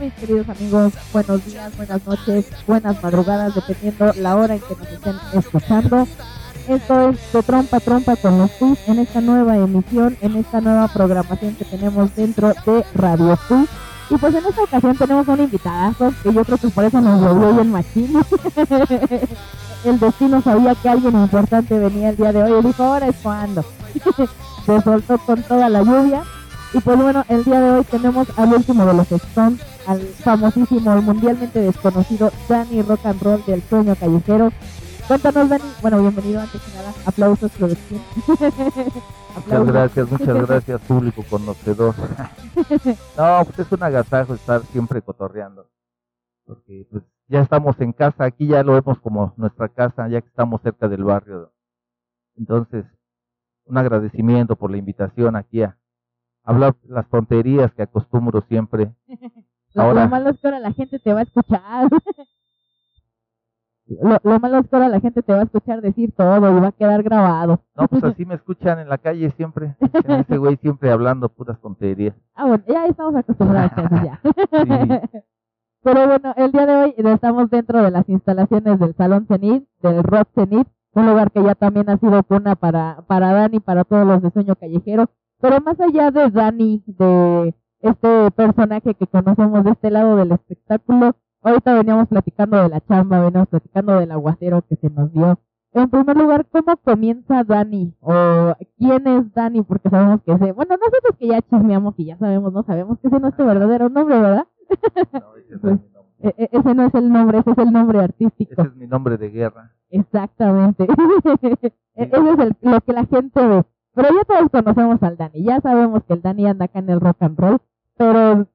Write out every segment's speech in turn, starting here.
Mis queridos amigos, buenos días, buenas noches, buenas madrugadas, dependiendo la hora en que nos estén escuchando. Esto es de trompa trompa con los Quiz en esta nueva emisión, en esta nueva programación que tenemos dentro de Radio Quiz. Y pues en esta ocasión tenemos un invitadazo que yo creo que por eso nos volvió bien machín. el destino sabía que alguien importante venía el día de hoy y dijo, ahora es cuando. Se soltó con toda la lluvia y pues bueno, el día de hoy tenemos al último de los Stones, al famosísimo, el mundialmente desconocido Danny Rock and Roll del sueño callejero. Cuéntanos, Dani. Bueno, bienvenido antes que nada. Aplausos, producción. muchas gracias, muchas gracias, público conocedor. no, pues es un agasajo estar siempre cotorreando. Porque pues ya estamos en casa, aquí ya lo vemos como nuestra casa, ya que estamos cerca del barrio. Entonces, un agradecimiento por la invitación aquí a, hablar las tonterías que acostumbro siempre. ahora, lo malo es que ahora la gente te va a escuchar. lo, malo es que ahora la gente te va a escuchar decir todo y va a quedar grabado. No, pues así me escuchan en la calle siempre. Ese güey siempre hablando puras tonterías. Ah, bueno, ya estamos acostumbrados a eso ya. Pero bueno, el día de hoy estamos dentro de las instalaciones del Salón Cenit, del Rock Cenit, un lugar que ya también ha sido cuna para, para Dani, para todos los de Sueño Callejero. Pero más allá de Dani, de este personaje que conocemos de este lado del espectáculo, ahorita veníamos platicando de la chamba, veníamos platicando del aguacero que se nos dio. En primer lugar, ¿cómo comienza Dani? ¿O quién es Dani? Porque sabemos que ese, bueno, nosotros que ya chismeamos y ya sabemos, no sabemos que ese no es tu verdadero nombre, ¿verdad? No, ese no es mi nombre. E, e, ese no es el nombre, ese es el nombre artístico. Ese es mi nombre de guerra. Exactamente. E, ese es el, lo que la gente ve. Pero ya todos conocemos al Dani, ya sabemos que el Dani anda acá en el rock and roll, pero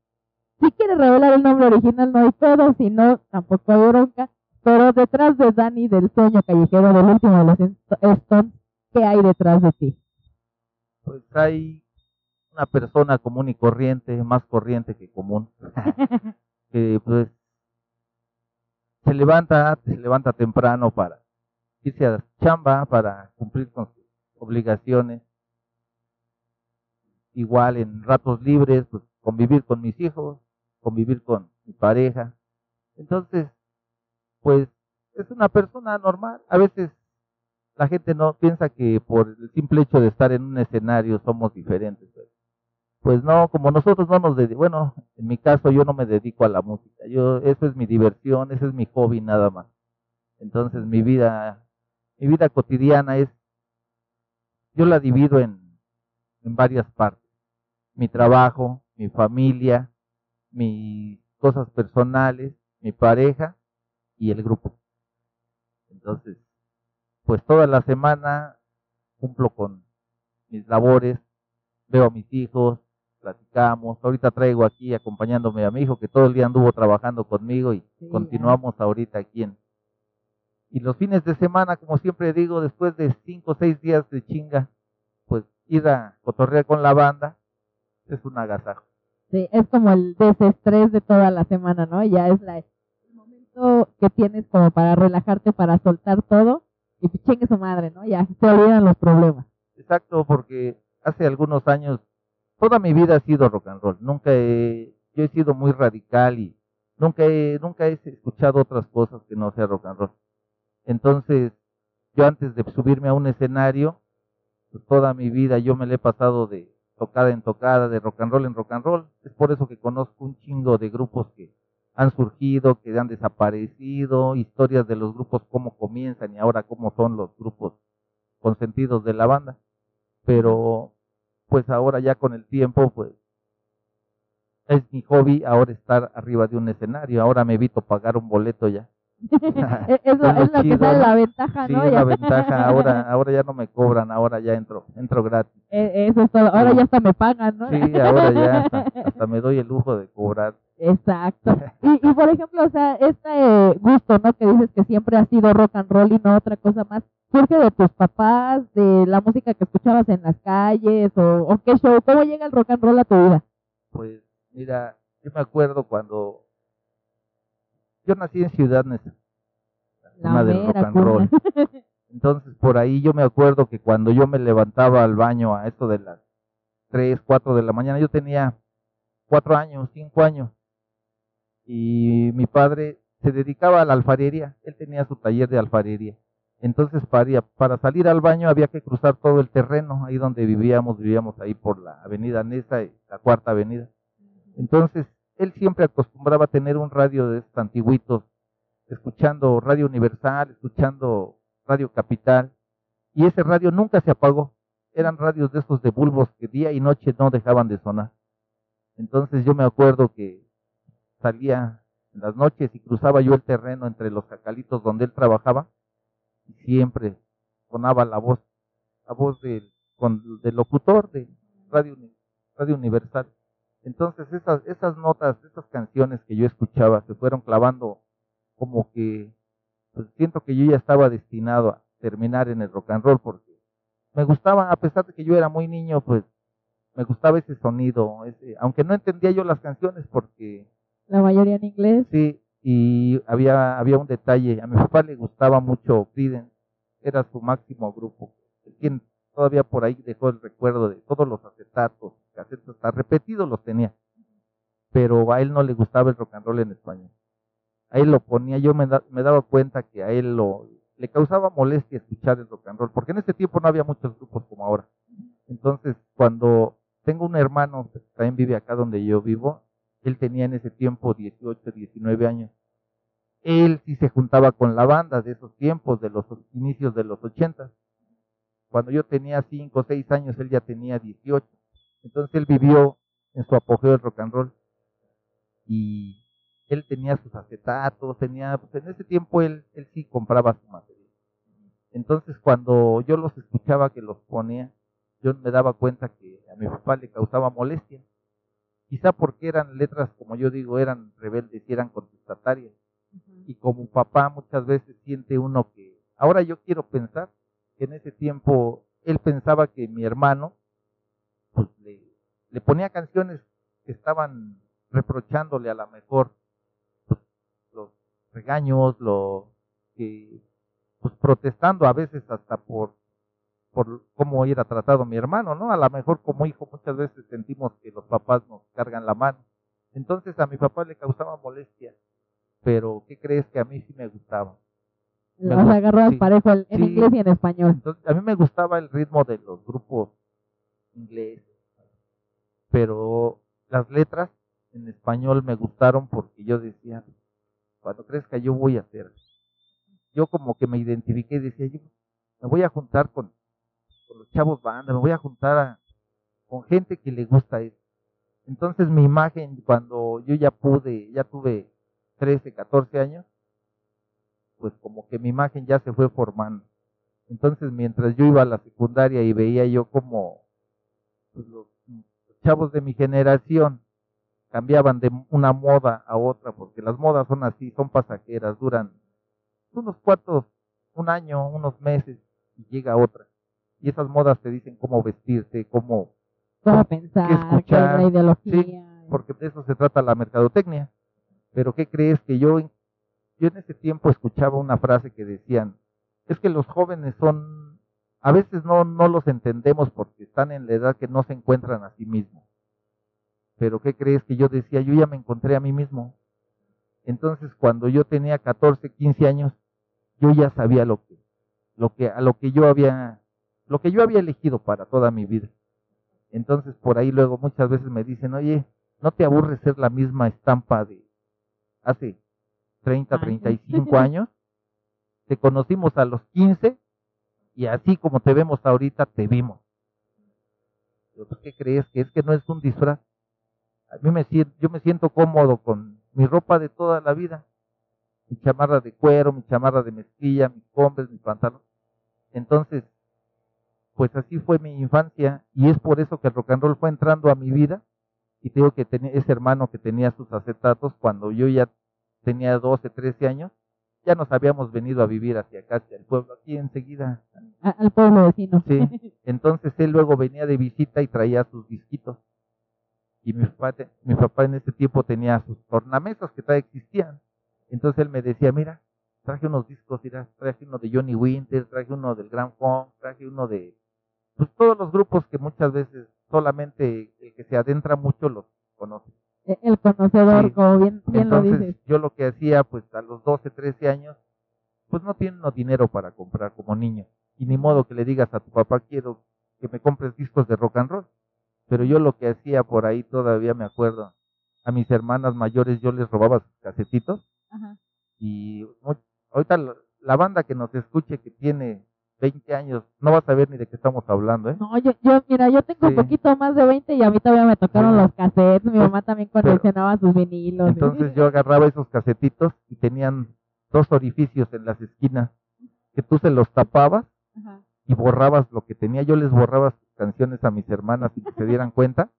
si quiere revelar el nombre original no hay pedo, si no, tampoco hay bronca. Pero detrás de Dani, del sueño callejero, del último de los Stones, ¿qué hay detrás de ti? Pues hay una persona común y corriente, más corriente que común, que pues se levanta, se levanta temprano para irse a chamba, para cumplir con sus obligaciones, igual en ratos libres, pues convivir con mis hijos, convivir con mi pareja. Entonces, pues es una persona normal. A veces la gente no piensa que por el simple hecho de estar en un escenario somos diferentes. Pues no, como nosotros no nos dedicamos, bueno, en mi caso yo no me dedico a la música. Yo eso es mi diversión, ese es mi hobby nada más. Entonces, mi vida mi vida cotidiana es yo la divido en en varias partes mi trabajo, mi familia, mis cosas personales, mi pareja y el grupo. Entonces, pues toda la semana cumplo con mis labores, veo a mis hijos, platicamos. Ahorita traigo aquí acompañándome a mi hijo que todo el día anduvo trabajando conmigo y continuamos ahorita aquí en. Y los fines de semana, como siempre digo, después de cinco o seis días de chinga, pues ir a cotorrear con la banda, es un agasajo. Sí, es como el desestrés de toda la semana, ¿no? Ya es la, el momento que tienes como para relajarte, para soltar todo y pues chingue su madre, ¿no? Ya se olvidan los problemas. Exacto, porque hace algunos años toda mi vida ha sido rock and roll. Nunca he, yo he sido muy radical y nunca he, nunca he escuchado otras cosas que no sea rock and roll. Entonces, yo antes de subirme a un escenario, pues toda mi vida yo me le he pasado de tocada en tocada, de rock and roll en rock and roll. Es por eso que conozco un chingo de grupos que han surgido, que han desaparecido, historias de los grupos, cómo comienzan y ahora cómo son los grupos consentidos de la banda. Pero, pues ahora ya con el tiempo, pues es mi hobby ahora estar arriba de un escenario. Ahora me evito pagar un boleto ya. es lo, es lo que sale la ventaja, ¿no? Sí, la ventaja. Ahora, ahora ya no me cobran, ahora ya entro, entro gratis. E, eso es todo. Ahora ya hasta me pagan, ¿no? Sí, ahora ya hasta, me doy el lujo de cobrar. Exacto. Y, y por ejemplo, o sea, este gusto, ¿no? Que dices que siempre ha sido rock and roll y no otra cosa más, surge de tus papás, de la música que escuchabas en las calles o, o qué show, ¿cómo llega el rock and roll a tu vida? Pues mira, yo me acuerdo cuando yo nací en Ciudad Neza, una del rock and roll. Entonces, por ahí yo me acuerdo que cuando yo me levantaba al baño a esto de las 3, 4 de la mañana, yo tenía 4 años, 5 años. y mi padre se dedicaba a la alfarería, él tenía su taller de alfarería. Entonces para, para salir al baño había que cruzar todo el terreno, ahí donde vivíamos, vivíamos ahí por la avenida Nesa, la cuarta avenida. Entonces él siempre acostumbraba a tener un radio de estos antiguitos, escuchando Radio Universal, escuchando Radio Capital, y ese radio nunca se apagó. Eran radios de esos de bulbos que día y noche no dejaban de sonar. Entonces yo me acuerdo que salía en las noches y cruzaba yo el terreno entre los cacalitos donde él trabajaba y siempre sonaba la voz, la voz del, del locutor de Radio, Radio Universal. Entonces esas, esas notas, esas canciones que yo escuchaba se fueron clavando como que pues siento que yo ya estaba destinado a terminar en el rock and roll porque me gustaba, a pesar de que yo era muy niño, pues me gustaba ese sonido, ese, aunque no entendía yo las canciones porque... La mayoría en inglés. Sí, y había, había un detalle, a mi papá le gustaba mucho Creedence, era su máximo grupo, quien todavía por ahí dejó el recuerdo de todos los acetatos, casetas, hasta repetidos los tenía, pero a él no le gustaba el rock and roll en español. A él lo ponía, yo me, me daba cuenta que a él lo, le causaba molestia escuchar el rock and roll, porque en ese tiempo no había muchos grupos como ahora. Entonces, cuando tengo un hermano que también vive acá donde yo vivo, él tenía en ese tiempo 18, 19 años. Él sí se juntaba con la banda de esos tiempos, de los inicios de los 80. Cuando yo tenía 5 o 6 años, él ya tenía 18. Entonces él vivió en su apogeo del rock and roll. Y él tenía sus acetatos, tenía, pues en ese tiempo él, él sí compraba su material. Entonces cuando yo los escuchaba que los ponía, yo me daba cuenta que a mi papá le causaba molestia. Quizá porque eran letras, como yo digo, eran rebeldes y eran contestatarias. Y como papá muchas veces siente uno que, ahora yo quiero pensar que en ese tiempo él pensaba que mi hermano pues, le, le ponía canciones que estaban reprochándole a la mejor regaños, lo que pues protestando a veces hasta por por cómo era tratado mi hermano, ¿no? A lo mejor como hijo muchas veces sentimos que los papás nos cargan la mano. Entonces a mi papá le causaba molestia, pero ¿qué crees que a mí sí me gustaba? Los agarró parejo en inglés y en español. Entonces, a mí me gustaba el ritmo de los grupos ingleses, pero las letras en español me gustaron porque yo decía, cuando crezca yo voy a hacer. Yo como que me identifiqué y decía, yo me voy a juntar con, los chavos banda, me voy a juntar con gente que le gusta eso. Entonces mi imagen cuando yo ya pude, ya tuve 13, 14 años, pues como que mi imagen ya se fue formando. Entonces mientras yo iba a la secundaria y veía yo como pues, los chavos de mi generación cambiaban de una moda a otra, porque las modas son así, son pasajeras, duran unos cuantos, un año, unos meses, y llega otra. Y esas modas te dicen cómo vestirse, cómo, pensar, qué escuchar, la ideología. porque de eso se trata la mercadotecnia. Pero ¿qué crees que yo, yo en ese tiempo escuchaba una frase que decían, es que los jóvenes son, a veces no, no los entendemos porque están en la edad que no se encuentran a sí mismos. Pero ¿qué crees que yo decía? Yo ya me encontré a mí mismo. Entonces, cuando yo tenía 14, 15 años, yo ya sabía lo que, lo que, a lo que yo había, lo que yo había elegido para toda mi vida. Entonces, por ahí luego muchas veces me dicen, oye, ¿no te aburre ser la misma estampa de hace 30, 35 años? Te conocimos a los 15 y así como te vemos ahorita, te vimos. Pues, ¿Qué crees? Que es que no es un disfraz a mí me siento, yo me siento cómodo con mi ropa de toda la vida, mi chamarra de cuero, mi chamarra de mezclilla, mis combres, mis pantalones. Entonces, pues así fue mi infancia y es por eso que el rock and roll fue entrando a mi vida y tengo que tenía ese hermano que tenía sus acetatos cuando yo ya tenía 12, 13 años, ya nos habíamos venido a vivir hacia acá, hacia el pueblo, aquí enseguida. Al pueblo vecino. Sí, entonces él luego venía de visita y traía sus disquitos y mi papá, mi papá en ese tiempo tenía sus tornamesas que todavía existían. Entonces él me decía, mira, traje unos discos, mira, traje uno de Johnny Winter, traje uno del Grand Funk, traje uno de pues todos los grupos que muchas veces solamente el que se adentra mucho los conoce. E- El conocedor, Sí. como bien, bien lo Entonces, dices. yo lo que hacía, pues a los 12, 13 años, pues no tiene uno dinero para comprar como niño. Y ni modo que le digas a tu papá, quiero que me compres discos de rock and roll. Pero yo lo que hacía por ahí todavía me acuerdo, a mis hermanas mayores yo les robaba sus casetitos Ajá. y ahorita la banda que nos escuche que tiene 20 años no va a saber ni de qué estamos hablando, ¿eh? No, yo, yo, mira, yo tengo un Sí. poquito más de 20 y a mí todavía me tocaron Bueno, los cassettes. Mi pues, mamá también coleccionaba sus vinilos. Entonces yo agarraba esos casetitos y tenían dos orificios en las esquinas que tú se los tapabas Ajá. y borrabas lo que tenía. Yo les borraba sus canciones a mis hermanas sin que se dieran cuenta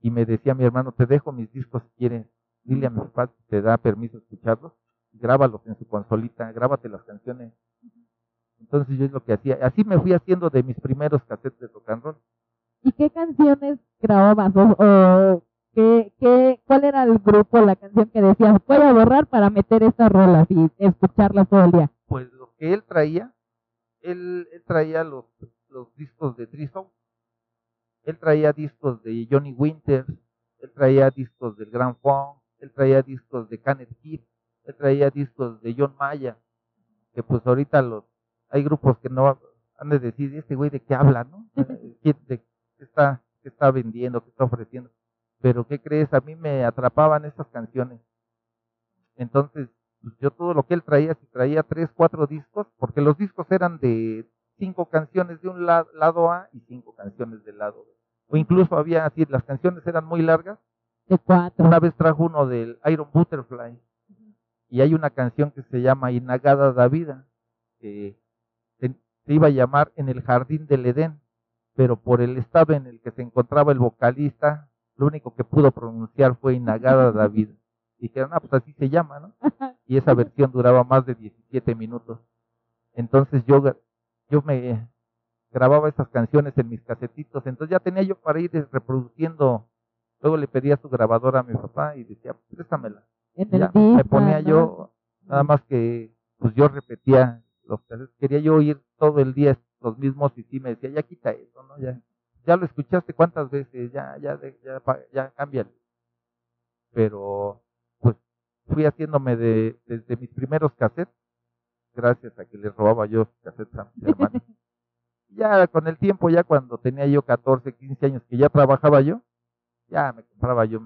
y me decía mi hermano, te dejo mis discos si quieres, dile a mi papá si te da permiso escucharlos, grábalos en su consolita, grábate las canciones. Entonces yo es lo que hacía. Así me fui haciendo de mis primeros cassettes de rock and roll. ¿Y qué canciones grababas? O, o qué, qué, ¿Cuál era el grupo, la canción que decías, voy a borrar para meter estas rolas y escucharlas todo el día? Pues lo que él traía, él, él traía los, los discos de Triso, él traía discos de Johnny Winters, él traía discos del Grand Funk, él traía discos de Kenneth Heath, él traía discos de John Maya, que pues ahorita los hay grupos que no han de decir, este güey de qué habla, ¿no? ¿Qué, de qué está, qué está vendiendo, qué está ofreciendo? Pero ¿qué crees? A mí me atrapaban estas canciones. Entonces, pues, yo todo lo que él traía, si traía tres, cuatro discos, porque los discos eran de cinco canciones de un la- lado A y cinco canciones del lado B. O incluso había así, las canciones eran muy largas. De cuatro. Una vez trajo uno del Iron Butterfly y hay una canción que se llama Inagada da Vida, que se, iba a llamar En el Jardín del Edén, pero por el estado en el que se encontraba el vocalista, lo único que pudo pronunciar fue Inagada da Vida. Dijeron, ah, pues así se llama, ¿no? y esa versión duraba más de 17 minutos. Entonces yo, yo me grababa esas canciones en mis casetitos, entonces ya tenía yo para ir reproduciendo. Luego le pedía su grabadora a mi papá y decía, préstamela. en el ya, me ponía ¿no? yo, nada más que pues yo repetía los. Quería yo oír todo el día los mismos y sí me decía, ya quita eso, ¿no? Ya, ya lo escuchaste cuántas veces, ya, ya, ya, ya cámbiale. Pero pues fui haciéndome de, desde mis primeros cassettes, gracias a que les robaba yo cassettes a mis hermanos. ya con el tiempo, ya cuando tenía yo 14, 15 años, que ya trabajaba yo, ya me compraba yo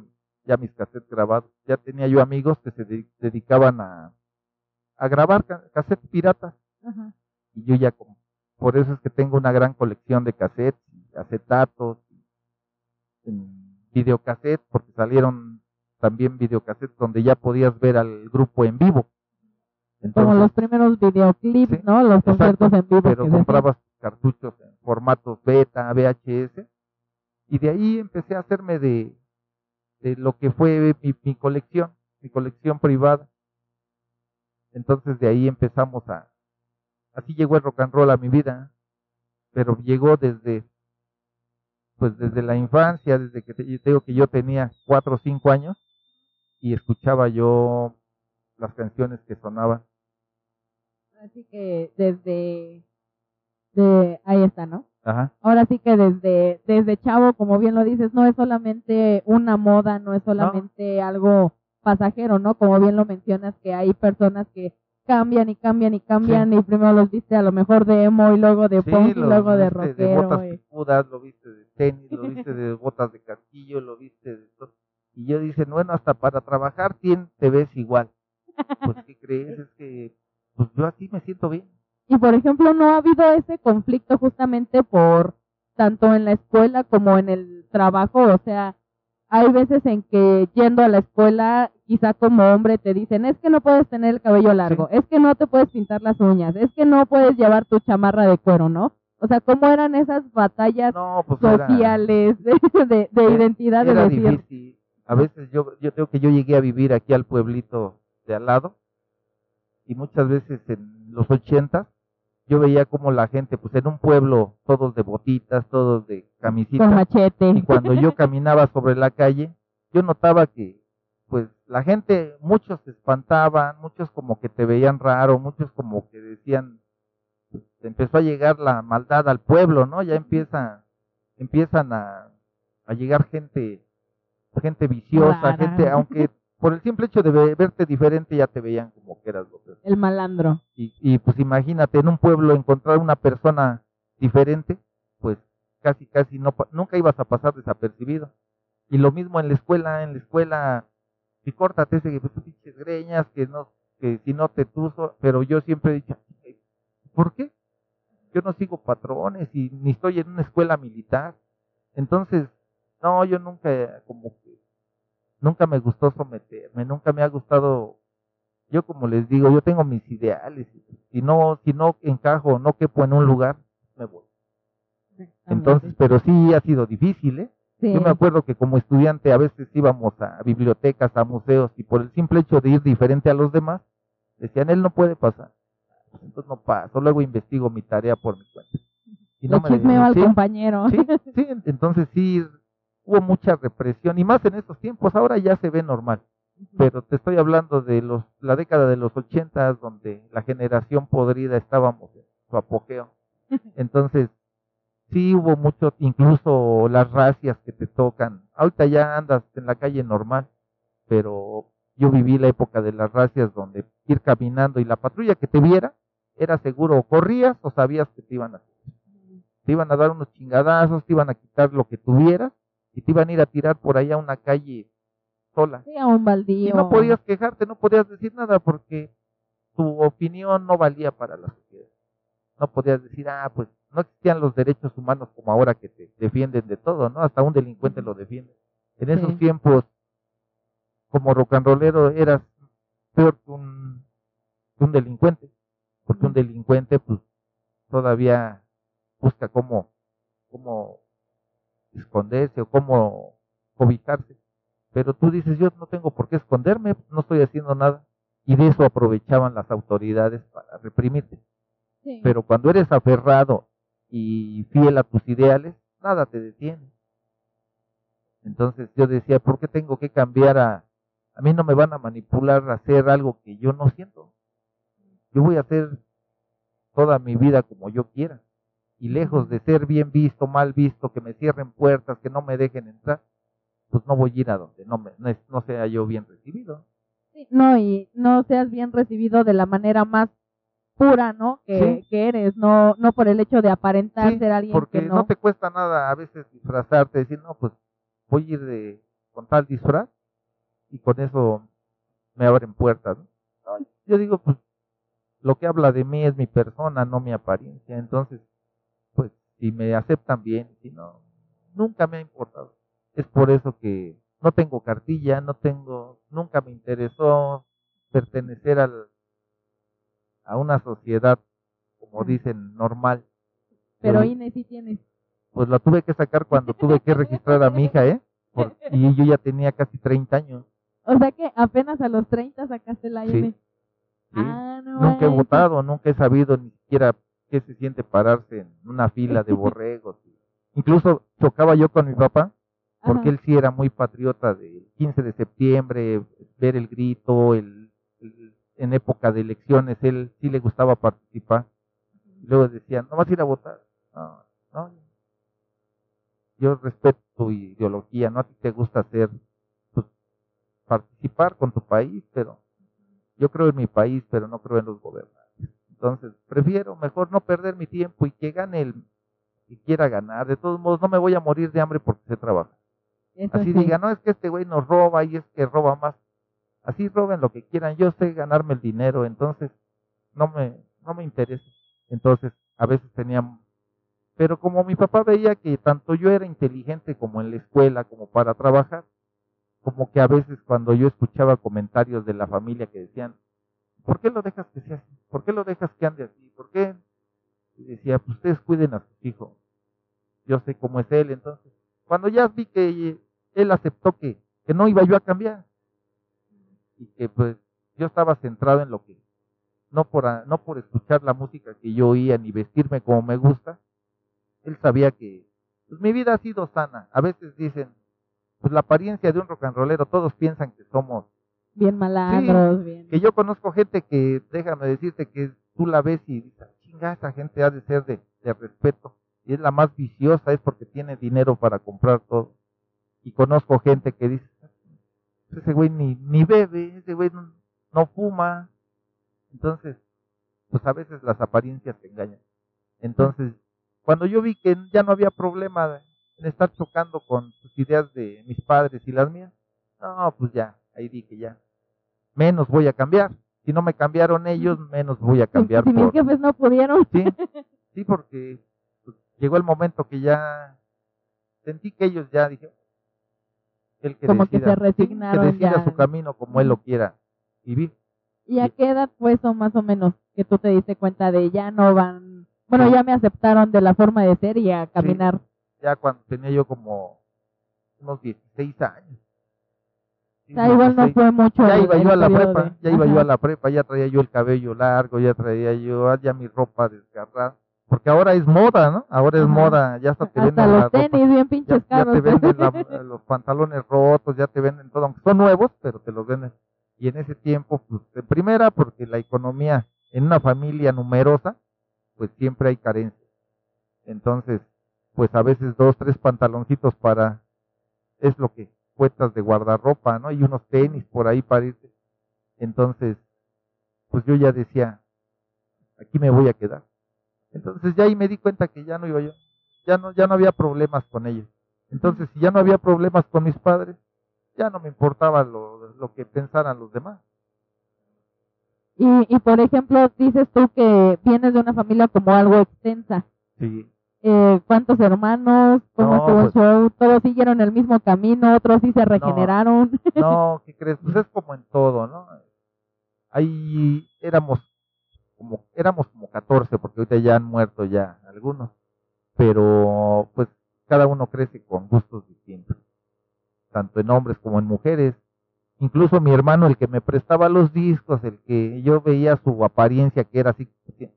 ya mis cassettes grabados. Ya tenía yo amigos que se de- dedicaban a, a grabar ca- cassettes piratas Ajá. Y yo ya como, por eso es que tengo una gran colección de cassettes, y acetatos, videocassettes, porque salieron también videocassettes donde ya podías ver al grupo en vivo. Como Entonces, los primeros videoclips, Sí, ¿no? Los conciertos en vivo. pero comprabas cartuchos en formatos beta, VHS, y de ahí empecé a hacerme de, de lo que fue mi, mi colección, mi colección privada. Entonces de ahí empezamos a, así llegó el rock and roll a mi vida, pero llegó desde, pues desde la infancia, desde que te, digo que yo tenía cuatro o cinco años y escuchaba yo las canciones que sonaban. Así que desde, de, ahí está, ¿no? Ajá. Ahora sí que desde, desde chavo, como bien lo dices, no es solamente una moda, no es solamente algo pasajero, ¿no? Como bien lo mencionas, que hay personas que cambian y cambian y cambian y primero los viste a lo mejor de emo y luego de Sí, punk y luego de rockero. de botas y- picudas, lo viste de tenis, lo viste de botas de castillo, lo viste de todo. Y yo dije, bueno, hasta para trabajar tien- te ves igual. Pues, ¿qué crees? Es que, pues yo así me siento bien. Y por ejemplo, no ha habido ese conflicto justamente por tanto en la escuela como en el trabajo, o sea, hay veces en que yendo a la escuela, quizá como hombre te dicen, es que no puedes tener el cabello largo, es que no te puedes pintar las uñas, es que no puedes llevar tu chamarra de cuero, ¿no? O sea, ¿cómo eran esas batallas No, pues era, sociales de, de, de era- identidad de decir, difícil. A veces yo, yo tengo que yo llegué a vivir aquí al pueblito de al lado y muchas veces en los ochentas yo veía como la gente, pues en un pueblo, todos de botitas, todos de con camisitas, machete. y cuando yo caminaba sobre la calle, yo notaba que, pues, la gente, muchos se espantaban, muchos como que te veían raro, muchos como que decían, pues, empezó a llegar la maldad al pueblo, ¿no? Ya empieza, empiezan a, a llegar gente, gente viciosa, gente, aunque por el simple hecho de ve- verte diferente ya te veían como que eras lo peor. El malandro. Y, y pues imagínate en un pueblo encontrar una persona diferente, pues casi casi no nunca ibas a pasar desapercibido. Y lo mismo en la escuela, en la escuela, si córtate ese pues, tus pinches greñas, que no, que si no te tuzo, pero yo siempre he dicho, ¿por qué? Yo no sigo patrones y ni estoy en una escuela militar. Entonces, no, yo nunca, como que, nunca me gustó someterme, nunca me ha gustado yo como les digo, yo tengo mis ideales. Si no, si no encajo, no quepo en un lugar, me voy. Entonces, pero sí ha sido difícil, ¿eh? Sí. Yo me acuerdo que como estudiante a veces íbamos a bibliotecas, a museos, y por el simple hecho de ir diferente a los demás, decían, él no puede pasar. Entonces no paso, luego investigo mi tarea por mi cuenta. Y Le me chismeo al sí, compañero. Sí, sí, entonces sí hubo mucha represión, y más en estos tiempos, ahora ya se ve normal pero te estoy hablando de los la década de los ochentas donde la generación podrida estábamos en su apogeo. Entonces, sí hubo mucho, incluso las racias que te tocan. Ahorita ya andas en la calle normal, pero yo viví la época de las racias donde ir caminando y la patrulla que te viera era seguro o corrías o sabías que te iban a te iban a dar unos chingadazos, te iban a quitar lo que tuvieras y te iban a ir a tirar por allá a una calle sola. Sí, a un baldío. Y no podías quejarte, no podías decir nada porque tu opinión no valía para la sociedad. No podías decir, ah, pues no existían los derechos humanos como ahora que te defienden de todo, ¿no? Hasta un delincuente lo defiende. En esos Sí. tiempos, como rock and rollero, eras peor que un, que un delincuente. Porque un delincuente, pues, todavía busca cómo, cómo esconderse o cómo cobijarse. Pero tú dices, yo no tengo por qué esconderme, no estoy haciendo nada. Y de eso aprovechaban las autoridades para reprimirte. Sí. Pero cuando eres aferrado y fiel a tus ideales, nada te detiene. Entonces yo decía, ¿por qué tengo que cambiar a... A mí no me van a manipular a hacer algo que yo no siento. Yo voy a hacer toda mi vida como yo quiera. Y lejos de ser bien visto, mal visto, que me cierren puertas, que no me dejen entrar, pues no voy a ir a donde no, me, no, sea yo bien recibido. Sí, no, y no seas bien recibido de la manera más pura, ¿no? Que, Sí. que eres, no no por el hecho de aparentar Sí, ser alguien porque que no. no. te cuesta nada a veces disfrazarte, decir, no, pues voy a ir de, con tal disfraz y con eso me abren puertas. ¿no? Yo digo, pues lo que habla de mí es mi persona, no mi apariencia. Entonces, si me aceptan bien, si no, nunca me ha importado. Es por eso que no tengo cartilla, no tengo, nunca me interesó pertenecer al, a una sociedad, como dicen, normal. Pero INE sí tienes. pues la tuve que sacar cuando tuve que registrar a mi hija, ¿eh? Por- y yo ya tenía casi 30 años. O sea que apenas a los 30 sacaste la Sí, INE. sí. Ah, no. Nunca he votado, nunca he sabido ni siquiera qué se siente pararse en una fila de borregos. Incluso chocaba yo con mi papá, porque Ajá. él sí era muy patriota del 15 de septiembre, ver el grito, el, el- en época de elecciones, él sí le gustaba participar. Luego decían, no vas a ir a votar. No, no. Yo respeto tu ideología, ¿no? A ti te gusta hacer, pues, participar con tu país, pero yo creo en mi país, pero no creo en los gobernantes. Entonces, prefiero mejor no perder mi tiempo y que gane el que quiera ganar. De todos modos, no me voy a morir de hambre porque sé trabajar. Eso Así sí. diga, no es que este güey nos roba y es que roba más. Así roben lo que quieran, yo sé ganarme el dinero, entonces no me, no me interesa. Entonces, a veces tenía, pero como mi papá veía que tanto yo era inteligente como en la escuela, como para trabajar, como que a veces cuando yo escuchaba comentarios de la familia que decían, ¿por qué lo dejas que sea así? ¿Por qué lo dejas que ande así? ¿Por qué? Y decía, pues ustedes cuiden a sus hijos. Yo sé cómo es él, entonces. Cuando ya vi que él aceptó que, que no iba yo a cambiar y que pues yo estaba centrado en lo que no por no por escuchar la música que yo oía ni vestirme como me gusta él sabía que pues mi vida ha sido sana a veces dicen pues la apariencia de un rock and rollero todos piensan que somos Bien malandros, bien. que yo conozco gente que déjame decirte que tú la ves y dices chinga esa gente ha de ser de, de respeto y es la más viciosa es porque tiene dinero para comprar todo Y conozco gente que dice, ese güey ni, ni bebe, ese güey no, no fuma. Entonces, pues a veces las apariencias te engañan. Entonces, cuando yo vi que ya no había problema en estar chocando con sus ideas de mis padres y las mías, no, pues ya, ahí dije ya, menos voy a cambiar. Si no me cambiaron ellos, menos voy a cambiar. Si, mis jefes no pudieron. Sí, sí, porque pues, llegó el momento que ya sentí que ellos ya dije, el que como que se resignaron que decida su camino como él lo quiera vivir. ¿Y a qué edad fue eso más o menos que tú te diste cuenta de ya no van, bueno, ya me aceptaron de la forma de ser y a caminar? ya cuando tenía yo como unos 16 años. Sea, igual no fue mucho. Ya iba yo a la prepa, ya iba yo a la prepa, ya traía yo el cabello largo, ya traía yo ya mi ropa desgarrada. Porque ahora es moda, ¿no? Ahora es moda, ya hasta te hasta los tenis bien pinches ya, te venden los pantalones rotos, ya te venden todo, aunque son nuevos, pero te los venden. Y en ese tiempo, pues, en primera, porque la economía en una familia numerosa, pues siempre hay carencia. Entonces, pues a veces dos, tres pantaloncitos para, es lo que cuestas de guardarropa, ¿no? Y unos tenis por ahí para irte. Entonces, pues yo ya decía, aquí me voy a quedar. Entonces ya ahí me di cuenta que ya no iba yo, ya no, ya no había problemas con ellos. Entonces si ya no había problemas con mis padres, ya no me importaba lo, lo que pensaran los demás. Y, y por ejemplo, dices tú que vienes de una familia como algo extensa. Sí. Eh, ¿Cuántos hermanos? ¿Cómo estuvo el pues show? ¿Todos siguieron el mismo camino? ¿Otros sí se regeneraron? No, ¿qué crees? Pues es como en todo, ¿no? Ahí éramos como, éramos como 14, porque ahorita ya han muerto ya algunos, pero pues cada uno crece con gustos distintos, tanto en hombres como en mujeres. Incluso mi hermano, el que me prestaba los discos, el que yo veía su apariencia que era así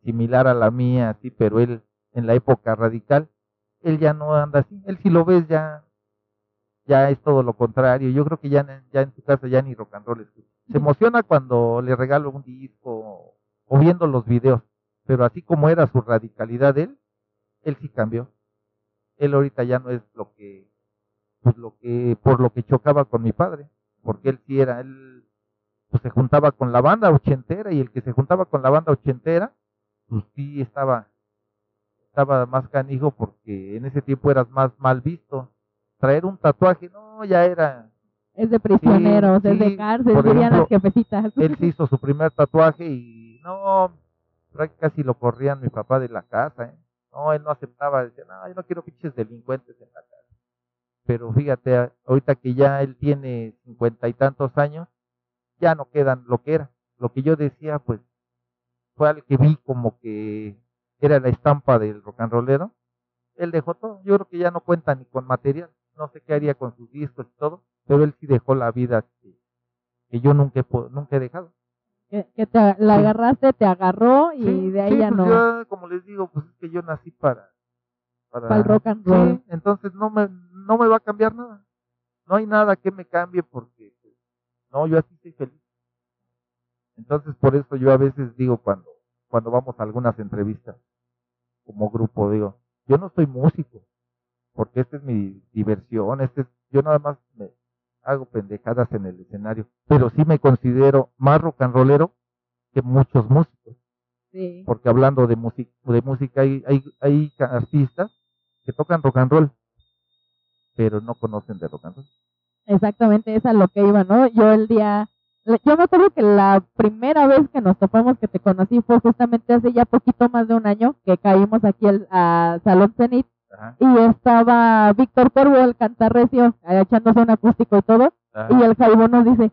similar a la mía, así, pero él en la época radical, él ya no anda así. Él si lo ves ya ya es todo lo contrario. Yo creo que ya, ya en su casa ya ni rock and roll escucha. Se emociona cuando le regalo un disco o viendo los videos, pero así como era su radicalidad él, él sí cambió. Él ahorita ya no es lo que, pues lo que, por lo que chocaba con mi padre, porque él sí era, él pues se juntaba con la banda ochentera y el que se juntaba con la banda ochentera, pues sí estaba, estaba más canijo porque en ese tiempo eras más mal visto. Traer un tatuaje, no, ya era es de prisioneros, es de cárcel, dirían las jefecitas. Él se hizo su primer tatuaje y no, casi lo corrían mi papá de la casa, ¿eh? No, él no aceptaba, decía, no, yo no quiero pinches delincuentes en la casa. Pero fíjate, ahorita que ya él tiene cincuenta y tantos años, ya no quedan lo que era. Lo que yo decía, pues, fue al que vi como que era la estampa del rock and rollero. Él dejó todo. Yo creo que ya no cuenta ni con material. No sé qué haría con sus discos y todo, pero él sí dejó la vida que, que yo nunca nunca he dejado que, te, la agarraste, te agarró y de ahí ya pues no. Yo, como les digo, pues es que yo nací para para, el rock and roll. entonces no me no me va a cambiar nada. No hay nada que me cambie porque pues, no, yo así estoy feliz. Entonces por eso yo a veces digo cuando cuando vamos a algunas entrevistas como grupo digo, yo no soy músico, porque esta es mi diversión, este es, yo nada más me, hago pendejadas en el escenario, pero sí me considero más rock and rollero que muchos músicos. Sí. Porque hablando de, música de música, hay, hay, hay artistas que tocan rock and roll, pero no conocen de rock and roll. Exactamente, es a lo que iba, ¿no? Yo el día, yo me acuerdo que la primera vez que nos topamos, que te conocí, fue justamente hace ya poquito más de un año, que caímos aquí al Salón Zenit y estaba Víctor Corvo, el cantarrecio, echándose un acústico y todo, y el Jaibo nos dice,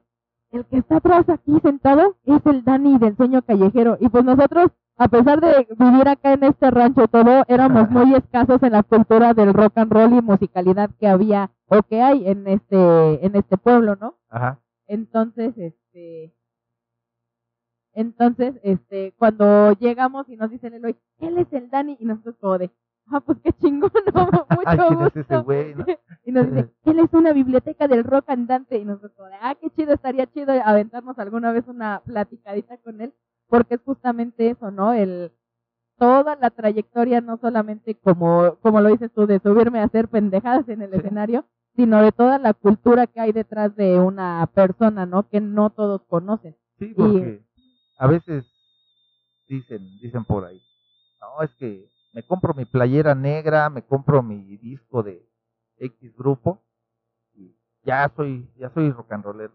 el que está atrás aquí sentado es el Dani del sueño callejero, y pues nosotros, a pesar de vivir acá en este rancho todo, éramos muy escasos en la cultura del rock and roll y musicalidad que había o que hay en este, en este pueblo, ¿no? Ajá. Entonces, este, entonces, este, cuando llegamos y nos dicen Eloy, él es el Dani, y nosotros como de, ah, pues qué chingón, ¿no? mucho gusto. y nos dice, él es una biblioteca del rock andante, y nosotros como de, ah, qué chido, estaría chido aventarnos alguna vez una platicadita con él, porque es justamente eso, ¿no? El, toda la trayectoria, no solamente como, como lo dices tú, de subirme a hacer pendejadas en el escenario, sino de toda la cultura que hay detrás de una persona, ¿no? Que no todos conocen. Sí, porque a veces dicen, dicen por ahí, no, es que me compro mi playera negra, me compro mi disco de X grupo y ya soy, ya soy rock and roller.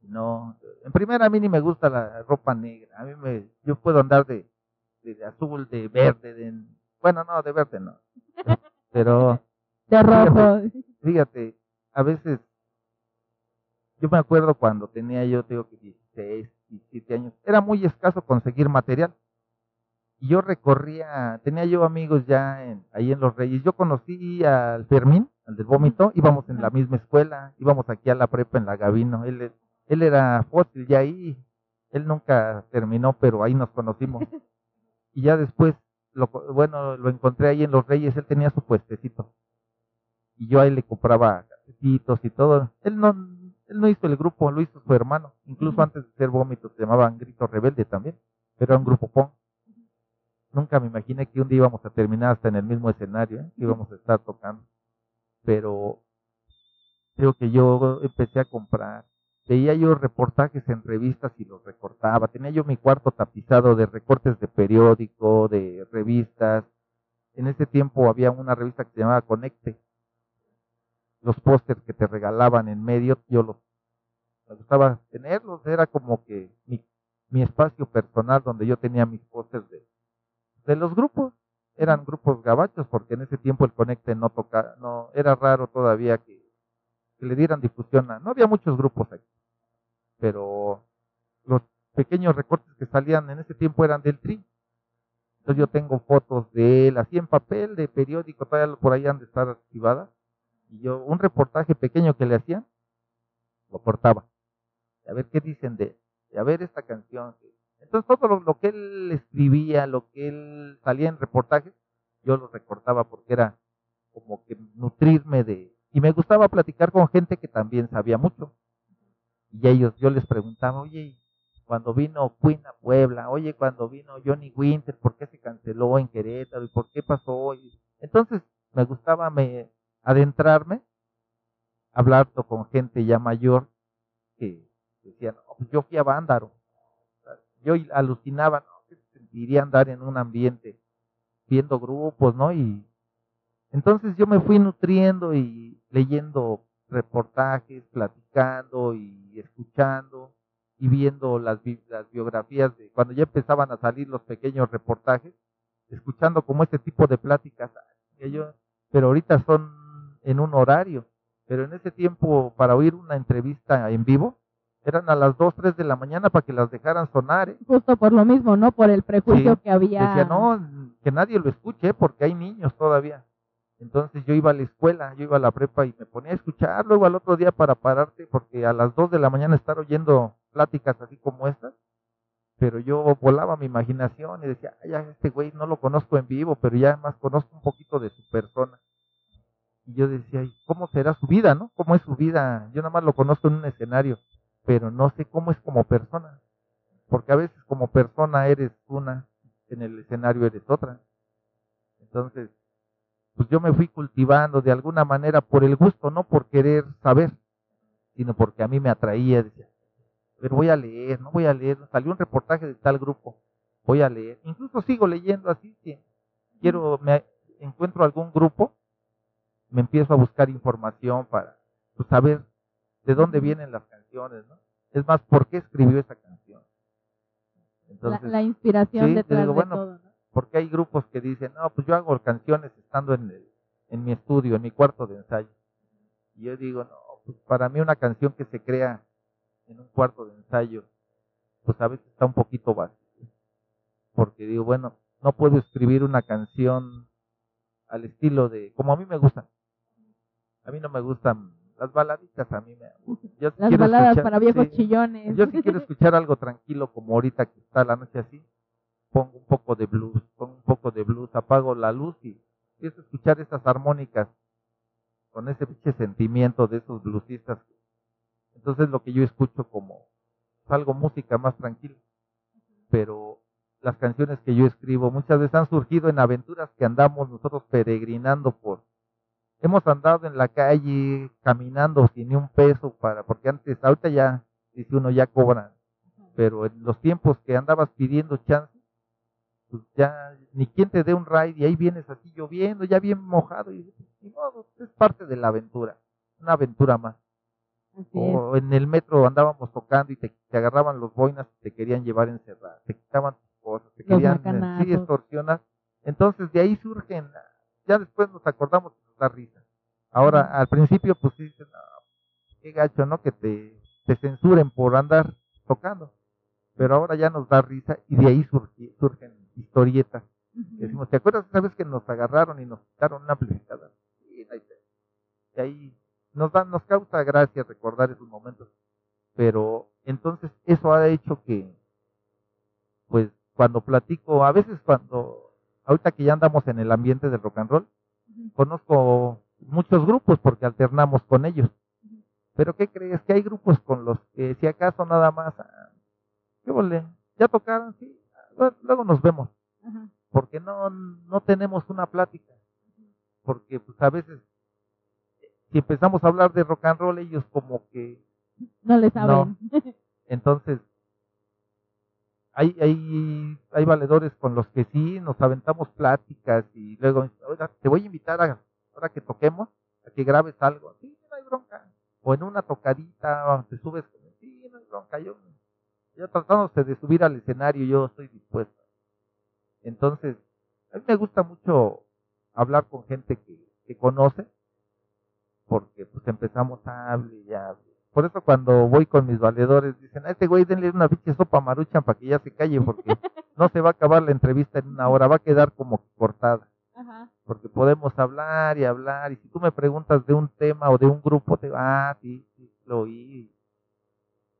No, en primera a mí ni me gusta la ropa negra, a mí me, yo puedo andar de, de, azul, de verde, de, bueno, no, de verde no, pero... De rojo. Fíjate, a veces, yo me acuerdo cuando tenía yo, tengo que 16, 17 años, era muy escaso conseguir material. Y yo recorría, tenía yo amigos ya en, ahí en Los Reyes. Yo conocí al Fermín, al del vómito, íbamos en la misma escuela, íbamos aquí a la prepa en la Gavino. Él, él era fósil ya ahí, él nunca terminó, pero ahí nos conocimos. Y ya después, lo, bueno, lo encontré ahí en Los Reyes, él tenía su puestecito. Y yo ahí le compraba casetitos y todo. Él no, él no hizo el grupo, lo hizo su hermano. Incluso antes de ser vómito se llamaban Grito Rebelde también, pero era un grupo punk. Nunca me imaginé que un día íbamos a terminar hasta en el mismo escenario, ¿eh? íbamos a estar tocando. Pero creo que yo empecé a comprar. Veía yo reportajes en revistas y los recortaba. Tenía yo mi cuarto tapizado de recortes de periódico, de revistas. En ese tiempo había una revista que se llamaba Conecte. Los pósters que te regalaban en medio, yo los me gustaba tenerlos. Era como que mi, mi espacio personal donde yo tenía mis pósters de de los grupos. Eran grupos gabachos porque en ese tiempo el Conecte no toca, no era raro todavía que, le dieran difusión. no había muchos grupos aquí, pero los pequeños recortes que salían en ese tiempo eran del Tri. Entonces yo tengo fotos de él así en papel, de periódico, todavía por ahí han de estar archivadas. Y yo, un reportaje pequeño que le hacían, lo cortaba. A ver qué dicen de él. a ver esta canción entonces todo lo, que él escribía, lo que él salía en reportajes, yo lo recortaba porque era como que nutrirme de... Y me gustaba platicar con gente que también sabía mucho. Y ellos, yo les preguntaba, oye, cuando vino Queen a Puebla, oye, cuando vino Johnny Winter, ¿por qué se canceló en Querétaro? ¿Y por qué pasó? hoy? Entonces me gustaba me, adentrarme, hablando con gente ya mayor que decían, pues yo fui a Bándaro, yo alucinaba, ¿no? ¿Qué sentiría andar en un ambiente viendo grupos, ¿no? Y entonces yo me fui nutriendo y leyendo reportajes, platicando y escuchando y viendo las, las biografías de cuando ya empezaban a salir los pequeños reportajes, escuchando como este tipo de pláticas, yo, pero ahorita son en un horario, pero en ese tiempo para oír una entrevista en vivo, eran a las 2, 3 de la mañana para que las dejaran sonar. ¿eh? Justo por lo mismo, ¿no? Por el prejuicio que había. Decía, no, que nadie lo escuche porque hay niños todavía. Entonces yo iba a la escuela, yo iba a la prepa y me ponía a escuchar, luego al otro día para pararte, porque a las 2 de la mañana estar oyendo pláticas así como estas, pero yo volaba mi imaginación y decía, ay, este güey no lo conozco en vivo, pero ya más conozco un poquito de su persona. Y yo decía, ¿cómo será su vida, no? ¿Cómo es su vida? Yo nada más lo conozco en un escenario pero no sé cómo es como persona, porque a veces como persona eres una, en el escenario eres otra. Entonces, pues yo me fui cultivando de alguna manera por el gusto, no por querer saber, sino porque a mí me atraía, decía, pero voy a leer, no voy a leer, salió un reportaje de tal grupo, voy a leer, incluso sigo leyendo así, si quiero, me encuentro algún grupo, me empiezo a buscar información para pues, saber de dónde vienen las canciones, ¿no? Es más, ¿por qué escribió esa canción? Entonces, la, inspiración detrás de todo, ¿no? Porque hay grupos que dicen, no, pues yo hago canciones estando en, el, en mi estudio, en mi cuarto de ensayo. Y yo digo, no, pues para mí una canción que se crea en un cuarto de ensayo, pues a veces está un poquito vacía. Porque digo, bueno, no puedo escribir una canción al estilo de, como a mí me gusta. A mí no me gustan las baladitas a mí me Yo Las baladas para viejos chillones. Yo si quiero escuchar algo tranquilo como ahorita que está la noche así, pongo un poco de blues, pongo un poco de blues, apago la luz y empiezo a escuchar esas armónicas con ese pinche sentimiento de esos bluesistas. Entonces lo que yo escucho como algo música más tranquila. Pero las canciones que yo escribo muchas veces han surgido en aventuras que andamos nosotros peregrinando por hemos andado en la calle caminando sin ni un peso para, porque antes, ahorita ya, dice uno ya cobra, pero en los tiempos que andabas pidiendo chance, pues ya ni quien te dé un ride y ahí vienes así lloviendo, ya bien mojado y, y no, es parte de la aventura, una aventura más. o en el metro andábamos tocando y te, agarraban los boinas y te querían llevar encerrado, te quitaban tus cosas, te querían eh, sí, extorsionar. Entonces de ahí surgen, ya después nos acordamos y da risa. Ahora, al principio pues dicen, no, qué gacho, ¿no? Que te, te censuren por andar tocando. Pero ahora ya nos da risa y de ahí surgen historietas. Decimos, ¿te acuerdas esa vez que nos agarraron y nos quitaron una amplificador? Y ahí nos da, nos causa gracia recordar esos momentos. Pero entonces eso ha hecho que, pues, cuando platico, a veces cuando, ahorita que ya andamos en el ambiente del rock and roll, conozco muchos grupos porque alternamos con ellos. Pero ¿qué crees? Que hay grupos con los que si acaso nada más, ah, ¿qué vole? ¿Ya tocaron? Sí, luego nos vemos porque no, no tenemos una plática, porque pues a veces si empezamos a hablar de rock and roll ellos como que no le saben. Entonces, hay, hay, hay valedores con los que sí nos aventamos pláticas y luego, te voy a invitar a, ahora que toquemos, a que grabes algo. Sí, no hay bronca. O en una tocadita, te subes, sí, no hay bronca. Yo, yo tratándose de subir al escenario, yo estoy dispuesto. Entonces, a mí me gusta mucho hablar con gente que, que conoce, porque pues empezamos a hablar y ya. Por eso cuando voy con mis valedores dicen, a este güey denle una pinche sopa maruchan para que ya se calle, porque no se va a acabar la entrevista en una hora, va a quedar como cortada. Porque podemos hablar y hablar, y si tú me preguntas de un tema o de un grupo, te va, ah, sí, sí, lo oí.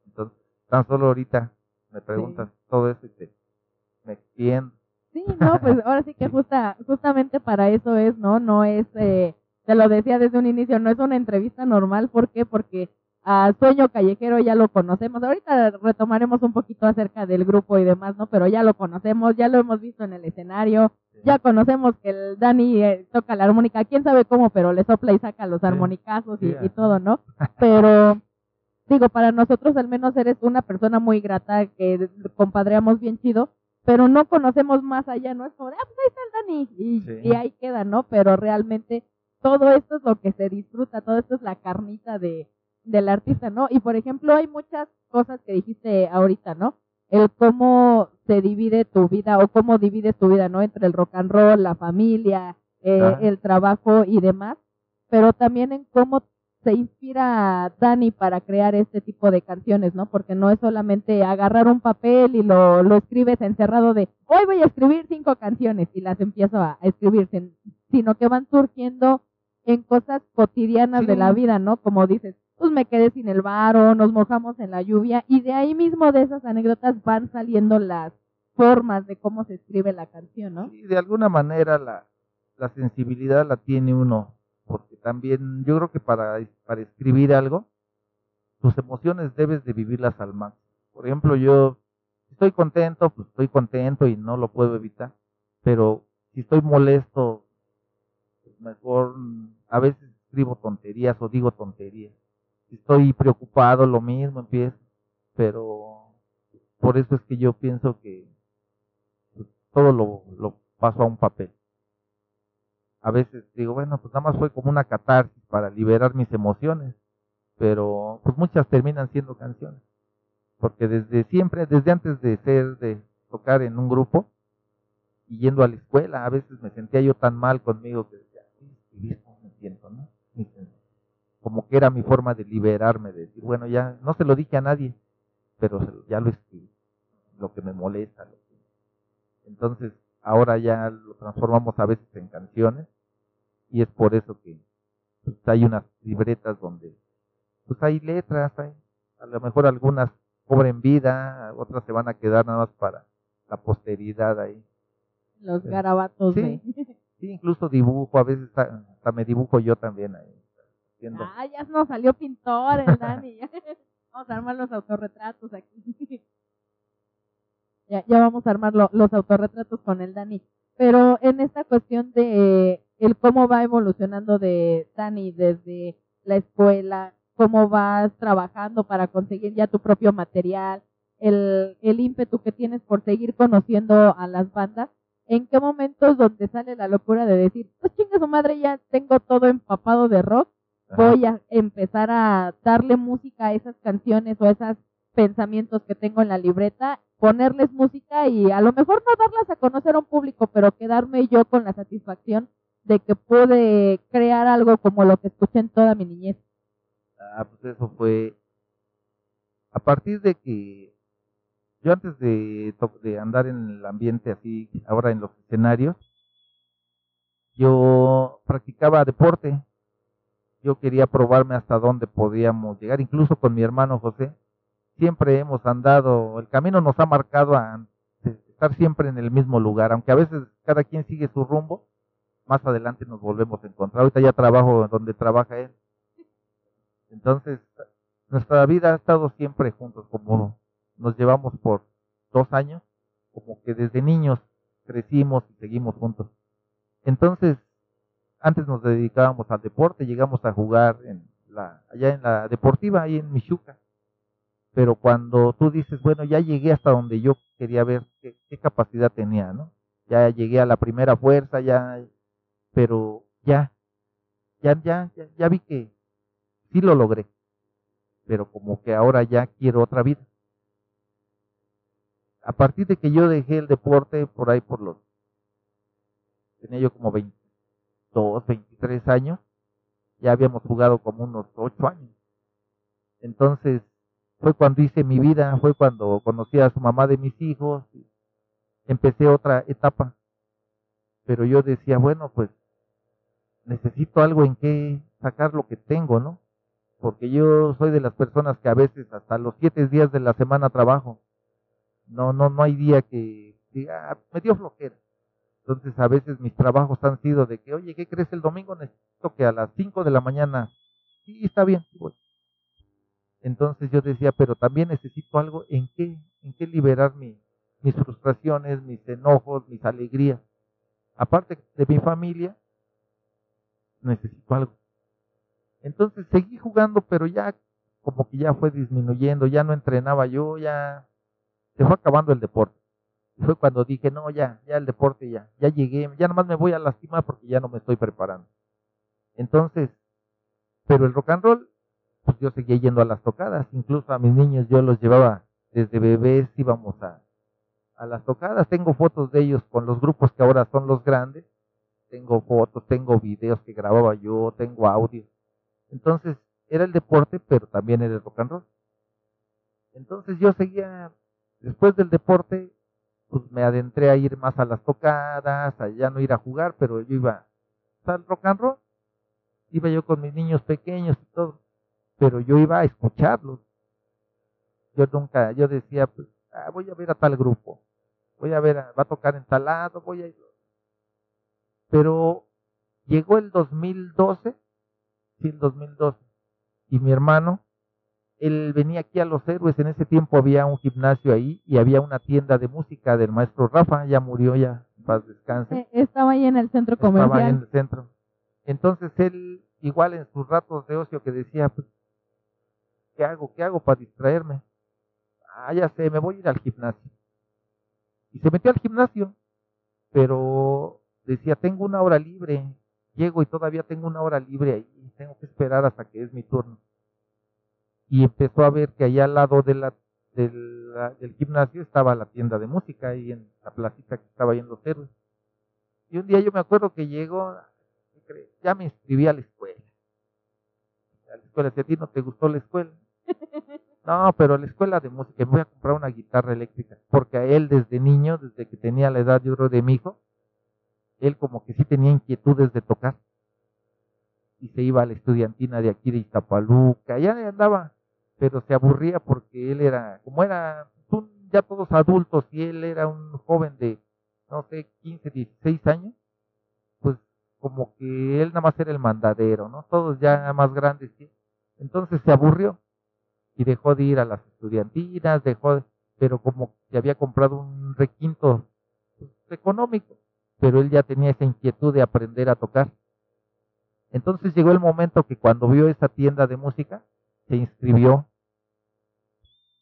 Entonces, tan solo ahorita me preguntas todo eso y te, me extiendo. Sí, no, pues ahora sí que justa, justamente para eso es, ¿no? No es, eh, te lo decía desde un inicio, no es una entrevista normal. ¿Por qué? Porque a Sueño Callejero ya lo conocemos. Ahorita retomaremos un poquito acerca del grupo y demás, ¿no? Pero ya lo conocemos, ya lo hemos visto en el escenario, ya conocemos que el Dani eh, toca la armónica, quién sabe cómo, pero le sopla y saca los armonicazos y, y todo, ¿no? Pero digo, para nosotros al menos eres una persona muy grata, que compadreamos bien chido, pero no conocemos más allá, no es como, ah, pues ahí está el Dani, y, ahí queda, ¿no? Pero realmente todo esto es lo que se disfruta, todo esto es la carnita de, del artista, ¿no? Y por ejemplo, hay muchas cosas que dijiste ahorita, ¿no? El cómo se divide tu vida o cómo divides tu vida, ¿no? Entre el rock and roll, la familia, eh, el trabajo y demás, pero también en cómo se inspira Dani para crear este tipo de canciones, ¿no? Porque no es solamente agarrar un papel y lo, lo escribes encerrado de, hoy voy a escribir cinco canciones y las empiezo a, escribir, sino que van surgiendo en cosas cotidianas de la vida, ¿no? Como dices, pues me quedé sin el o nos mojamos en la lluvia y de ahí mismo de esas anécdotas van saliendo las formas de cómo se escribe la canción, ¿no? Sí, de alguna manera la, la sensibilidad la tiene uno porque también yo creo que para, para escribir algo, tus emociones debes de vivirlas al máximo. Por ejemplo, yo estoy contento, pues estoy contento y no lo puedo evitar, pero si estoy molesto, pues mejor a veces escribo tonterías o digo tonterías. Estoy preocupado, lo mismo empiezo, pero por eso es que yo pienso que pues, todo lo, lo paso a un papel a veces digo, bueno, pues nada más fue como una catarsis para liberar mis emociones, pero pues muchas terminan siendo canciones, porque desde siempre, desde antes de ser, de tocar en un grupo y yendo a la escuela, a veces me sentía yo tan mal conmigo que decía, sí, me siento, ¿no? Como que era mi forma de liberarme, de decir, bueno, ya no se lo dije a nadie, pero ya lo escribí, lo que me molesta. Lo que... Entonces, ahora ya lo transformamos a veces en canciones y es por eso que pues, hay unas libretas donde pues hay letras, hay, a lo mejor algunas cobren vida, otras se van a quedar nada más para la posteridad ahí. Los garabatos sí, sí, incluso dibujo, a veces hasta, me dibujo yo también ahí. Ah, ya nos salió pintor el Dani. vamos a armar los autorretratos aquí. Ya, ya vamos a armar los autorretratos con el Dani. Pero en esta cuestión de el cómo va evolucionando de Dani desde la escuela, cómo vas trabajando para conseguir ya tu propio material, el, el ímpetu que tienes por seguir conociendo a las bandas, ¿en qué momentos donde sale la locura de decir, pues chinga su madre, ya tengo todo empapado de rock, voy a empezar a darle música a esas canciones o a esos pensamientos que tengo en la libreta, ponerles música y a lo mejor no darlas a conocer a un público, pero quedarme yo con la satisfacción de que pude crear algo como lo que escuché en toda mi niñez. Ah, pues eso fue a partir de que yo antes de, de andar en el ambiente así, ahora en los escenarios, yo practicaba deporte. Yo quería probarme hasta dónde podíamos llegar, incluso con mi hermano José. Siempre hemos andado, el camino nos ha marcado a estar siempre en el mismo lugar, aunque a veces cada quien sigue su rumbo, más adelante nos volvemos a encontrar. Ahorita ya trabajo donde trabaja él. Entonces, nuestra vida ha estado siempre juntos, como nos llevamos por dos años, como que desde niños crecimos y seguimos juntos. Entonces, antes nos dedicábamos al deporte, llegamos a jugar en la, allá en la deportiva, ahí en Michuca. Pero cuando tú dices, bueno, ya llegué hasta donde yo quería ver qué, capacidad tenía, ¿no? Ya llegué a la primera fuerza, ya pero ya, ya, ya, ya, vi que sí lo logré, pero como que ahora ya quiero otra vida. A partir de que yo dejé el deporte por ahí por los, tenía yo como 22, 23 años, ya habíamos jugado como unos 8 años. Entonces, fue cuando hice mi vida, fue cuando conocí a su mamá de mis hijos, empecé otra etapa. Pero yo decía, bueno, pues necesito algo en que sacar lo que tengo, ¿no? Porque yo soy de las personas que a veces hasta los siete días de la semana trabajo. No, no, no hay día que diga, ah, me dio flojera. Entonces a veces mis trabajos han sido de que, oye, ¿qué crees? El domingo necesito que a las cinco de la mañana, sí, está bien, Entonces yo decía, pero también necesito algo en qué, en qué liberar mi, mis frustraciones, mis enojos, mis alegrías. Aparte de mi familia, necesito algo. Entonces seguí jugando, pero ya como que ya fue disminuyendo, ya no entrenaba yo, ya se fue acabando el deporte. Fue cuando dije, no, ya, ya el deporte ya, ya llegué, ya nomás me voy a lastimar porque ya no me estoy preparando. Entonces, pero el rock and roll, pues yo seguía yendo a las tocadas, incluso a mis niños yo los llevaba desde bebés, íbamos a, a las tocadas, tengo fotos de ellos con los grupos que ahora son los grandes, tengo fotos, tengo videos que grababa yo, tengo audio. Entonces, era el deporte, pero también era el rock and roll. Entonces yo seguía, después del deporte, pues me adentré a ir más a las tocadas, a ya no ir a jugar, pero yo iba al rock and roll. Iba yo con mis niños pequeños y todo, pero yo iba a escucharlos. Yo nunca, yo decía, pues, ah, voy a ver a tal grupo, voy a ver, va a tocar en tal lado, voy a ir pero llegó el 2012, sí, el 2012, y mi hermano, él venía aquí a Los Héroes, en ese tiempo había un gimnasio ahí y había una tienda de música del maestro Rafa, ya murió, ya, paz descanse. Eh, estaba ahí en el centro comercial. Estaba ahí en el centro. Entonces él, igual en sus ratos de ocio que decía, pues, ¿qué hago? ¿Qué hago para distraerme? Ah, ya sé, me voy a ir al gimnasio. Y se metió al gimnasio, pero decía, tengo una hora libre, llego y todavía tengo una hora libre ahí, tengo que esperar hasta que es mi turno. Y empezó a ver que allá al lado de la, del gimnasio estaba la tienda de música, ahí en la placita que estaba ahí en Los Héroes. Y un día yo me acuerdo que llegó, ya me inscribí a la escuela. A la escuela, si a ti no te gustó la escuela. No, pero a la escuela de música, me voy a comprar una guitarra eléctrica, porque a él desde niño, desde que tenía la edad yo creo de mi hijo, él como que sí tenía inquietudes de tocar. Y se iba a la estudiantina de aquí de Iztapaluca, ya andaba, pero se aburría porque él era, como era ya todos adultos y él era un joven de, no sé, 15, 16 años, pues como que él nada más era el mandadero, ¿no? Todos ya más grandes. ¿sí? Entonces se aburrió y dejó de ir a las estudiantinas, dejó, pero como que había comprado un requinto pues, económico, pero él ya tenía esa inquietud de aprender a tocar. Entonces llegó el momento que cuando vio esa tienda de música, se inscribió.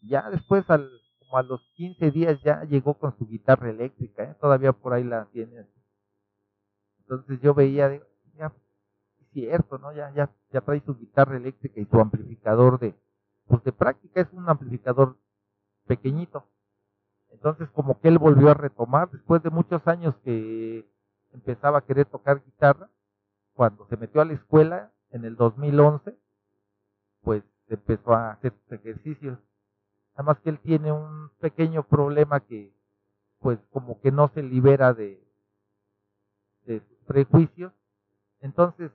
Ya después, al, como a los 15 días, ya llegó con su guitarra eléctrica, ¿eh? todavía por ahí la tiene. Entonces yo veía, ya, es cierto, ¿no? Ya, ya, ya trae su guitarra eléctrica y su amplificador de, pues de práctica es un amplificador pequeñito. Entonces como que él volvió a retomar después de muchos años que empezaba a querer tocar guitarra, cuando se metió a la escuela en el 2011, pues empezó a hacer ejercicios. Nada más que él tiene un pequeño problema que pues como que no se libera de, de sus prejuicios. Entonces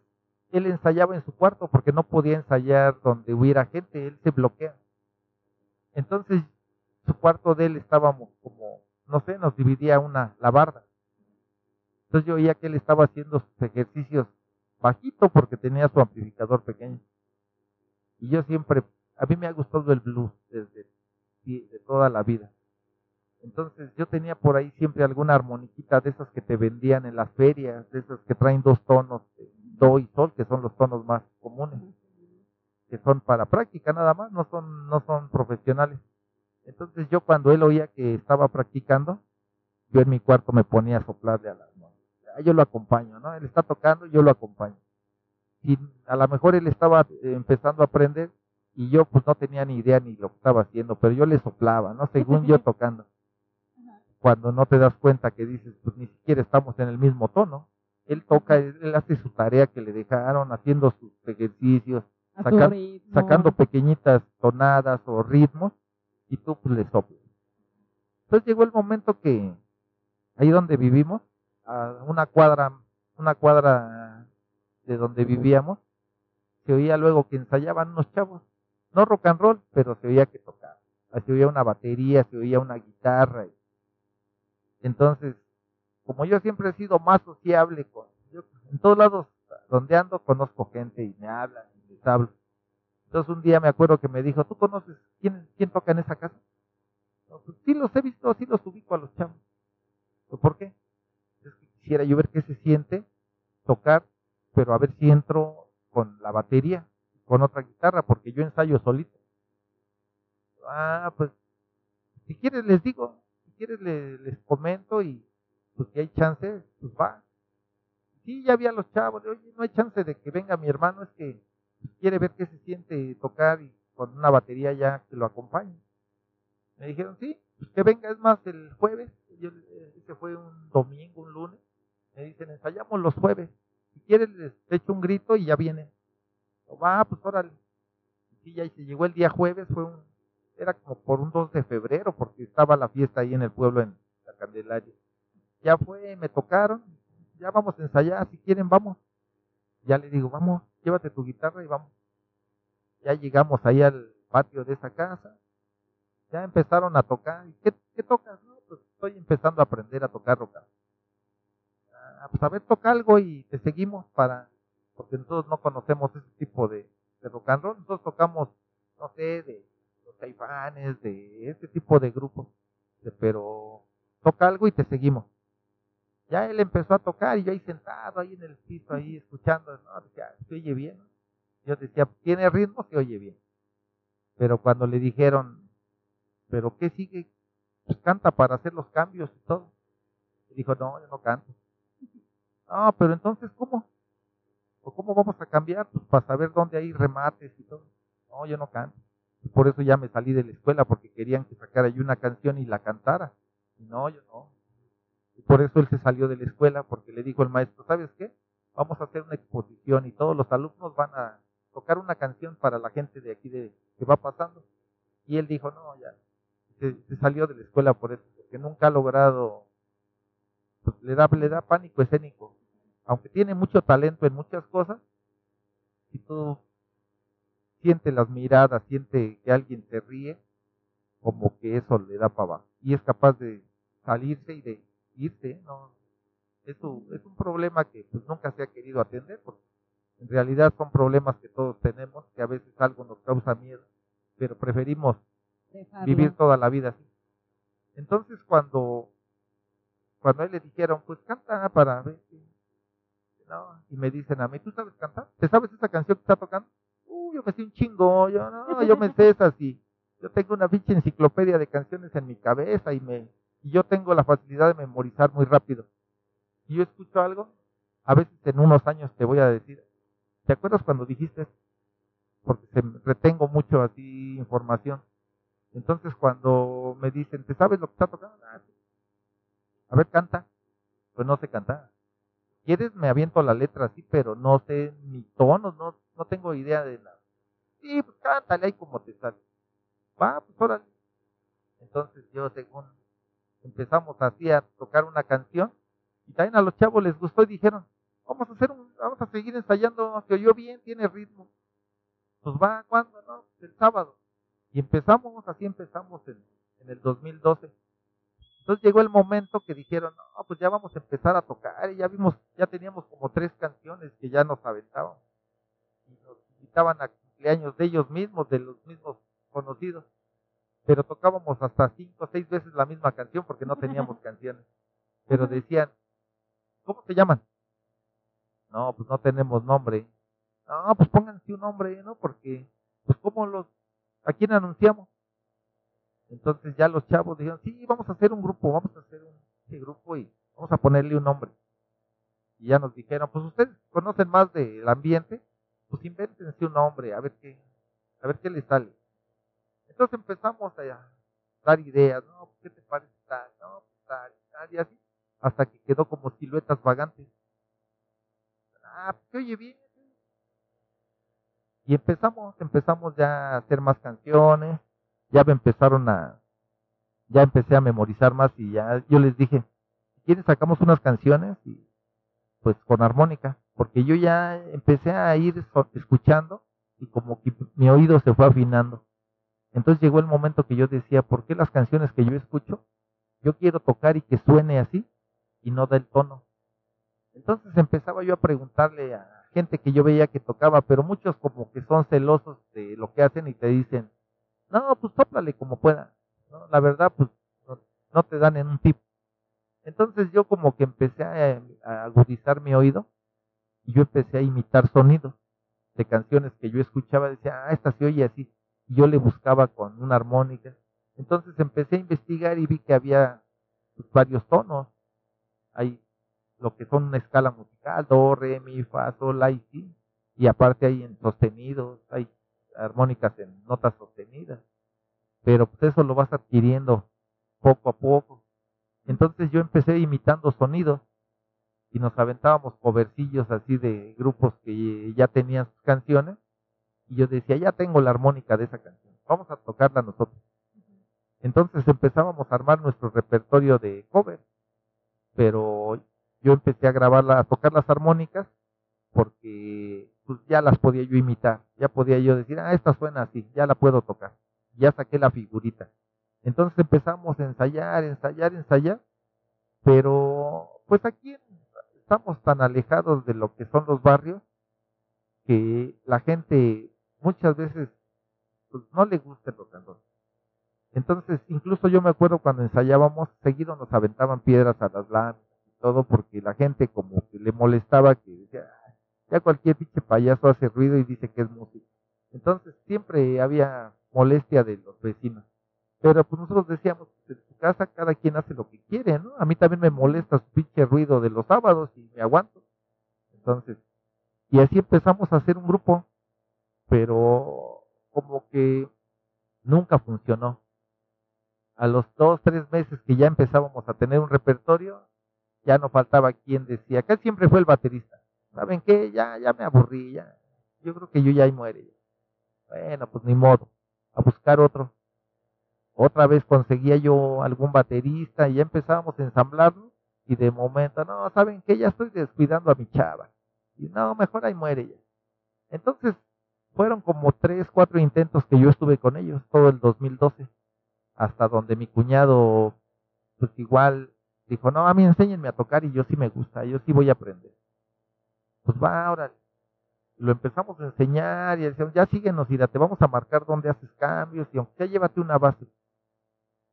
él ensayaba en su cuarto porque no podía ensayar donde hubiera gente, él se bloquea. Entonces su cuarto de él estábamos como, no sé, nos dividía una, la barda. Entonces yo oía que él estaba haciendo sus ejercicios bajito porque tenía su amplificador pequeño. Y yo siempre, a mí me ha gustado el blues desde de toda la vida. Entonces yo tenía por ahí siempre alguna armoniquita de esas que te vendían en las ferias, de esas que traen dos tonos, do y sol, que son los tonos más comunes, que son para práctica nada más, no son, no son profesionales. Entonces yo cuando él oía que estaba practicando, yo en mi cuarto me ponía a soplarle a las manos. Yo lo acompaño, ¿no? Él está tocando, yo lo acompaño. Y a lo mejor él estaba eh, empezando a aprender y yo pues no tenía ni idea ni lo que estaba haciendo, pero yo le soplaba, ¿no? Según yo tocando. Cuando no te das cuenta que dices, pues ni siquiera estamos en el mismo tono. Él toca, él hace su tarea que le dejaron, haciendo sus ejercicios, sacando pequeñitas tonadas o ritmos, y tú pues le soplas. Entonces llegó el momento que ahí donde vivimos, a una cuadra, una cuadra de donde vivíamos, se oía luego que ensayaban unos chavos, no rock and roll, pero se oía que tocaban. Se oía una batería, se oía una guitarra. Entonces, como yo siempre he sido más sociable, con, en todos lados donde ando conozco gente y me hablan y les hablo. Entonces un día me acuerdo que me dijo, ¿tú conoces quién, quién toca en esa casa? pues, sí los he visto, sí los ubico a los chavos. ¿Por qué? Es que quisiera yo ver qué se siente tocar, pero a ver si entro con la batería, con otra guitarra, porque yo ensayo solito. Ah, pues, si quieres les digo, si quieres les, comento y pues si hay chance, pues va. Sí, ya había los chavos, oye, no hay chance de que venga mi hermano, es que quiere ver qué se siente tocar y con una batería ya que lo acompañe. Me dijeron, sí, pues que venga, es más, el jueves, yo ese fue un domingo, un lunes, me dicen, ensayamos los jueves, si les echo un grito y ya viene. Va, pues órale. Sí, ya se llegó el día jueves, fue un, era como por un 2 de febrero, porque estaba la fiesta ahí en el pueblo en la Candelaria. Ya fue, me tocaron, ya vamos a ensayar, si quieren vamos. Ya le digo, vamos, llévate tu guitarra y vamos. Ya llegamos ahí al patio de esa casa, ya empezaron a tocar. ¿Qué, qué tocas? No, pues estoy empezando a aprender a tocar rock. Ah, pues a ver, toca algo y te seguimos para, porque nosotros no conocemos ese tipo de, de rock and roll. Nosotros tocamos, no sé, de los caifanes, de ese tipo de grupos. Pero toca algo y te seguimos. Ya él empezó a tocar y yo ahí sentado, ahí en el piso, ahí escuchando, no, decía, se oye bien. Yo decía, tiene ritmo, se oye bien. Pero cuando le dijeron, ¿pero qué sigue? Pues canta para hacer los cambios y todo. Y dijo, no, yo no canto. No, pero entonces, ¿cómo? ¿O cómo vamos a cambiar? Pues para saber dónde hay remates y todo. No, yo no canto. por eso ya me salí de la escuela, porque querían que sacara yo una canción y la cantara. Y no, yo no. Y por eso él se salió de la escuela, porque le dijo el maestro, ¿sabes qué? Vamos a hacer una exposición y todos los alumnos van a tocar una canción para la gente de aquí de, que va pasando. Y él dijo, no, ya, se, salió de la escuela por eso, porque nunca ha logrado, pues, le, da, le da pánico escénico. Aunque tiene mucho talento en muchas cosas, si tú siente las miradas, siente que alguien se ríe, como que eso le da para abajo. Y es capaz de salirse y de irse, ¿no? Eso es un problema que pues, nunca se ha querido atender, porque en realidad son problemas que todos tenemos, que a veces algo nos causa miedo, pero preferimos vivir toda la vida así. Entonces cuando cuando a él le dijeron, pues canta para ver ¿no? Y me dicen a mí, ¿tú sabes cantar? ¿Te sabes esa canción que está tocando? Uh, yo me sé un chingo, yo no, yo me sé esas y yo tengo una pinche enciclopedia de canciones en mi cabeza y me y yo tengo la facilidad de memorizar muy rápido. Si yo escucho algo, a veces en unos años te voy a decir, ¿te acuerdas cuando dijiste? Porque se, retengo mucho así información. Entonces cuando me dicen, ¿te sabes lo que está tocando? Ah, a ver, canta. Pues no sé cantar. ¿Quieres? Me aviento la letra así, pero no sé ni tonos, no, no tengo idea de nada. Sí, pues cántale ahí como te sale. Va, pues órale. Entonces yo según empezamos así a tocar una canción y también a los chavos les gustó y dijeron, vamos a hacer un, vamos a seguir ensayando, se oyó bien, tiene ritmo. Pues va, ¿cuándo? No? El sábado. Y empezamos, así empezamos en, en el 2012. Entonces llegó el momento que dijeron, no, pues ya vamos a empezar a tocar y ya vimos, ya teníamos como tres canciones que ya nos aventaban. Y nos invitaban a cumpleaños de ellos mismos, de los mismos conocidos. Pero tocábamos hasta cinco o seis veces la misma canción porque no teníamos canciones. Pero decían, ¿cómo se llaman? No, pues no tenemos nombre. No, pues pónganse un nombre, ¿no? Porque, pues ¿cómo los, a quién anunciamos? Entonces ya los chavos dijeron, sí, vamos a hacer un grupo, vamos a hacer un grupo y vamos a ponerle un nombre. Y ya nos dijeron, pues ustedes conocen más del ambiente, pues invéntense un nombre, a ver qué, a ver qué les sale. Entonces empezamos a dar ideas, no, pues, ¿qué te parece tal? No, pues, tal, tal, y así, hasta que quedó como siluetas vagantes. Ah, pues oye bien. Y empezamos, empezamos ya a hacer más canciones, ya me empezaron a, ya empecé a memorizar más y ya yo les dije, si quieren sacamos unas canciones y pues con armónica, porque yo ya empecé a ir escuchando y como que mi oído se fue afinando. Entonces llegó el momento que yo decía, ¿por qué las canciones que yo escucho, yo quiero tocar y que suene así y no da el tono? Entonces empezaba yo a preguntarle a gente que yo veía que tocaba, pero muchos como que son celosos de lo que hacen y te dicen, no, pues sóplale como pueda. ¿no? La verdad, pues no, te dan en un tip. Entonces yo como que empecé a, agudizar mi oído y yo empecé a imitar sonidos de canciones que yo escuchaba. Decía, ah, esta se oye así. Y yo le buscaba con una armónica. Entonces empecé a investigar y vi que había pues, varios tonos. Hay lo que son una escala musical, do, re, mi, fa, sol, la y si. Y aparte hay en sostenidos, hay armónicas en notas sostenidas. Pero pues eso lo vas adquiriendo poco a poco. Entonces yo empecé imitando sonidos y nos aventábamos covercillos así de grupos que ya tenían sus canciones y yo decía, ya tengo la armónica de esa canción, vamos a tocarla nosotros. Entonces empezábamos a armar nuestro repertorio de cover, pero yo empecé a grabarla, a tocar las armónicas porque pues ya las podía yo imitar, ya podía yo decir, ah, esta suena así, ya la puedo tocar, ya saqué la figurita. Entonces empezamos a ensayar, ensayar, ensayar, pero pues aquí estamos tan alejados de lo que son los barrios que la gente muchas veces pues, no le gusta el rock Entonces, incluso yo me acuerdo cuando ensayábamos, seguido nos aventaban piedras a las láminas y todo porque la gente como que le molestaba que decía, ya cualquier pinche payaso hace ruido y dice que es música. Entonces siempre había molestia de los vecinos. Pero pues nosotros decíamos, pues, en su casa cada quien hace lo que quiere, ¿no? A mí también me molesta su pinche ruido de los sábados y me aguanto. Entonces, y así empezamos a hacer un grupo, pero como que nunca funcionó. A los dos, tres meses que ya empezábamos a tener un repertorio, ya no faltaba quien decía, acá siempre fue el baterista. ¿Saben qué? Ya, ya me aburrí, ya. Yo creo que yo ya ahí muere. Bueno, pues ni modo, a buscar otro. Otra vez conseguía yo algún baterista y ya empezábamos a ensamblarlo y de momento, no, ¿saben qué? Ya estoy descuidando a mi chava. Y no, mejor ahí muere ya. Entonces, fueron como tres, cuatro intentos que yo estuve con ellos todo el 2012, hasta donde mi cuñado, pues igual, dijo, no, a mí enséñenme a tocar y yo sí me gusta, yo sí voy a aprender pues va, ahora lo empezamos a enseñar y decíamos, ya síguenos, y te vamos a marcar dónde haces cambios y aunque ya llévate una base.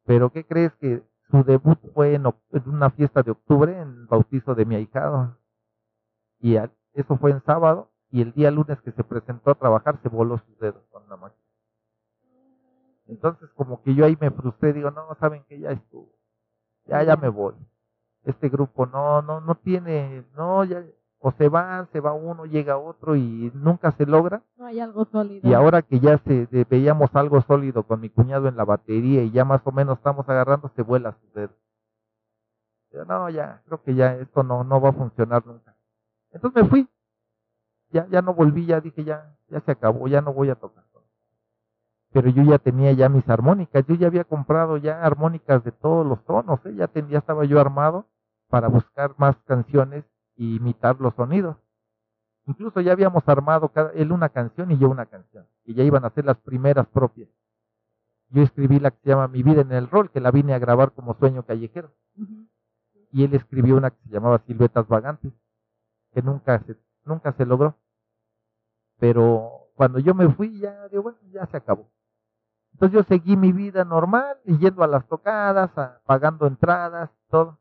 Pero ¿qué crees que su debut fue en, una fiesta de octubre, en el bautizo de mi ahijado. Y eso fue en sábado, y el día lunes que se presentó a trabajar se voló sus dedos con la máquina. Entonces como que yo ahí me frustré, digo, no, saben que ya estuvo, ya, ya me voy. Este grupo no, no, no tiene, no, ya, o se va, se va uno, llega otro y nunca se logra. No hay algo sólido. Y ahora que ya se veíamos algo sólido con mi cuñado en la batería y ya más o menos estamos agarrando, se vuela su dedo. no, ya, creo que ya esto no, no va a funcionar nunca. Entonces me fui. Ya, ya no volví, ya dije, ya, ya se acabó, ya no voy a tocar. Pero yo ya tenía ya mis armónicas, yo ya había comprado ya armónicas de todos los tonos, ¿eh? ya, ya estaba yo armado para buscar más canciones y imitar los sonidos. Incluso ya habíamos armado cada, él una canción y yo una canción, y ya iban a ser las primeras propias. Yo escribí la que se llama Mi vida en el rol, que la vine a grabar como sueño callejero. Y él escribió una que se llamaba Siluetas Vagantes, que nunca se, nunca se logró. Pero cuando yo me fui, ya, digo, bueno, ya se acabó. Entonces yo seguí mi vida normal, yendo a las tocadas, pagando entradas, todo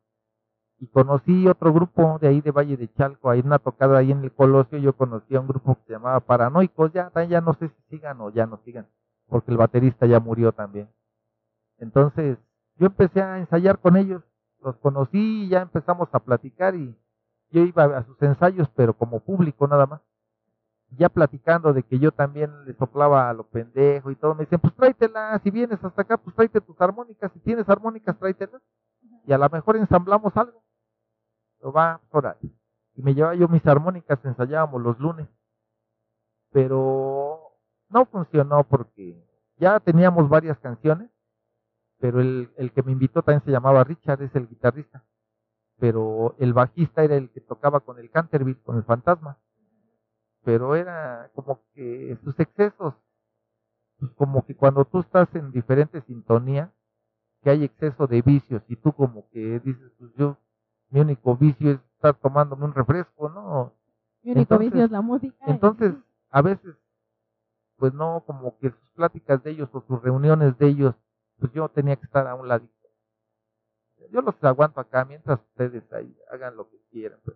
y conocí otro grupo de ahí de Valle de Chalco, hay una tocada ahí en el Colosio, yo conocí a un grupo que se llamaba Paranoicos, ya, ya no sé si sigan o ya no sigan, porque el baterista ya murió también. Entonces, yo empecé a ensayar con ellos, los conocí y ya empezamos a platicar y yo iba a sus ensayos, pero como público nada más. Ya platicando de que yo también le soplaba a lo pendejo y todo, me dicen, pues tráetela, si vienes hasta acá, pues tráete tus armónicas, si tienes armónicas, tráetelas. Y a lo mejor ensamblamos algo va por ahí. Y me llevaba yo mis armónicas, ensayábamos los lunes. Pero no funcionó porque ya teníamos varias canciones, pero el, el que me invitó también se llamaba Richard, es el guitarrista. Pero el bajista era el que tocaba con el Canterville, con el fantasma. Pero era como que sus excesos, como que cuando tú estás en diferentes sintonías, que hay exceso de vicios y tú como que dices, pues yo mi único vicio es estar tomándome un refresco, ¿no? Mi único vicio es la música. Entonces, a veces, pues no, como que sus pláticas de ellos o sus reuniones de ellos, pues yo tenía que estar a un ladito. Yo los aguanto acá mientras ustedes ahí hagan lo que quieran. Pues.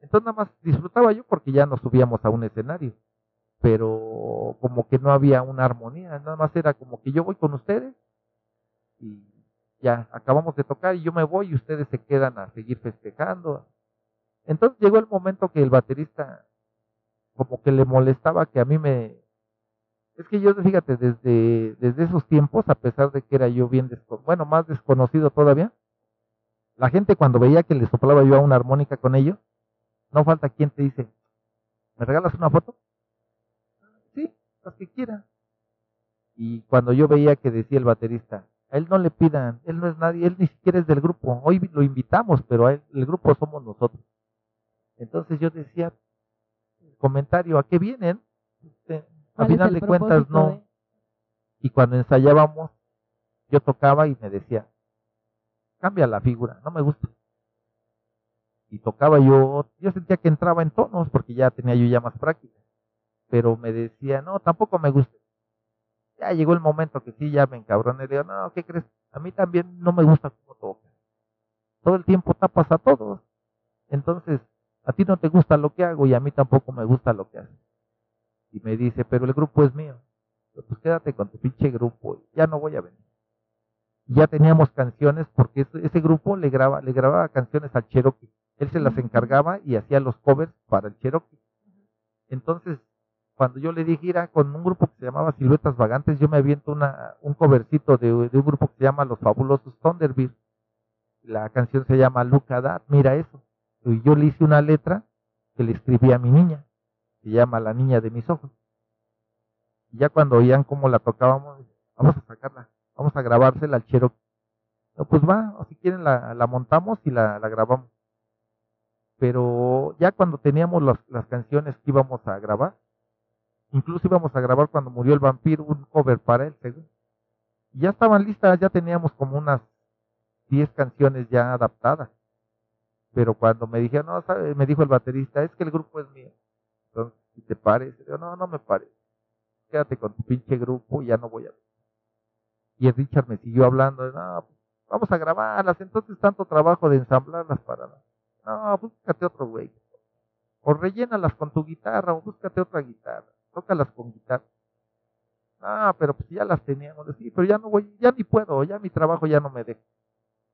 Entonces nada más disfrutaba yo porque ya nos subíamos a un escenario, pero como que no había una armonía, nada más era como que yo voy con ustedes y ya acabamos de tocar y yo me voy y ustedes se quedan a seguir festejando. Entonces llegó el momento que el baterista como que le molestaba que a mí me... Es que yo, fíjate, desde, desde esos tiempos, a pesar de que era yo bien, bueno, más desconocido todavía, la gente cuando veía que le soplaba yo a una armónica con ellos, no falta quien te dice, ¿me regalas una foto? Sí, las que quiera. Y cuando yo veía que decía el baterista, a él no le pidan, él no es nadie, él ni siquiera es del grupo. Hoy lo invitamos, pero el grupo somos nosotros. Entonces yo decía, comentario, ¿a qué vienen? Este, a final de cuentas no. Y cuando ensayábamos, yo tocaba y me decía, cambia la figura, no me gusta. Y tocaba yo, yo sentía que entraba en tonos porque ya tenía yo ya más práctica. Pero me decía, no, tampoco me gusta ya llegó el momento que sí, ya me encabroné. Le digo, no, ¿qué crees? A mí también no me gusta cómo toca. Todo el tiempo tapas a todos. Entonces, a ti no te gusta lo que hago y a mí tampoco me gusta lo que haces. Y me dice, pero el grupo es mío. Pues quédate con tu pinche grupo, ya no voy a venir. Ya teníamos canciones porque ese grupo le, graba, le grababa canciones al Cherokee. Él se las encargaba y hacía los covers para el Cherokee. Entonces, cuando yo le dije, ir con un grupo que se llamaba Siluetas Vagantes, yo me aviento una, un covercito de, un grupo que se llama Los Fabulosos Thunderbirds. La canción se llama Luca Dad, mira eso. Y yo le hice una letra que le escribí a mi niña, se llama La Niña de mis Ojos. Y ya cuando oían cómo la tocábamos, vamos a sacarla, vamos a grabársela al Cherokee. No, pues va, o si quieren la, la montamos y la, la, grabamos. Pero ya cuando teníamos las, las canciones que íbamos a grabar, Incluso íbamos a grabar cuando murió el vampiro un cover para él, según. ya estaban listas, ya teníamos como unas 10 canciones ya adaptadas. Pero cuando me dijeron, no, me dijo el baterista, es que el grupo es mío. Entonces, si te parece, yo, no, no me parece. Quédate con tu pinche grupo y ya no voy a. Y el Richard me siguió hablando, no, vamos a grabarlas, entonces tanto trabajo de ensamblarlas para... No, búscate otro güey. O rellénalas con tu guitarra, o búscate otra guitarra, tócalas con guitarra. Ah, pero pues ya las teníamos, sí, pero ya no voy, ya ni puedo, ya mi trabajo ya no me deja.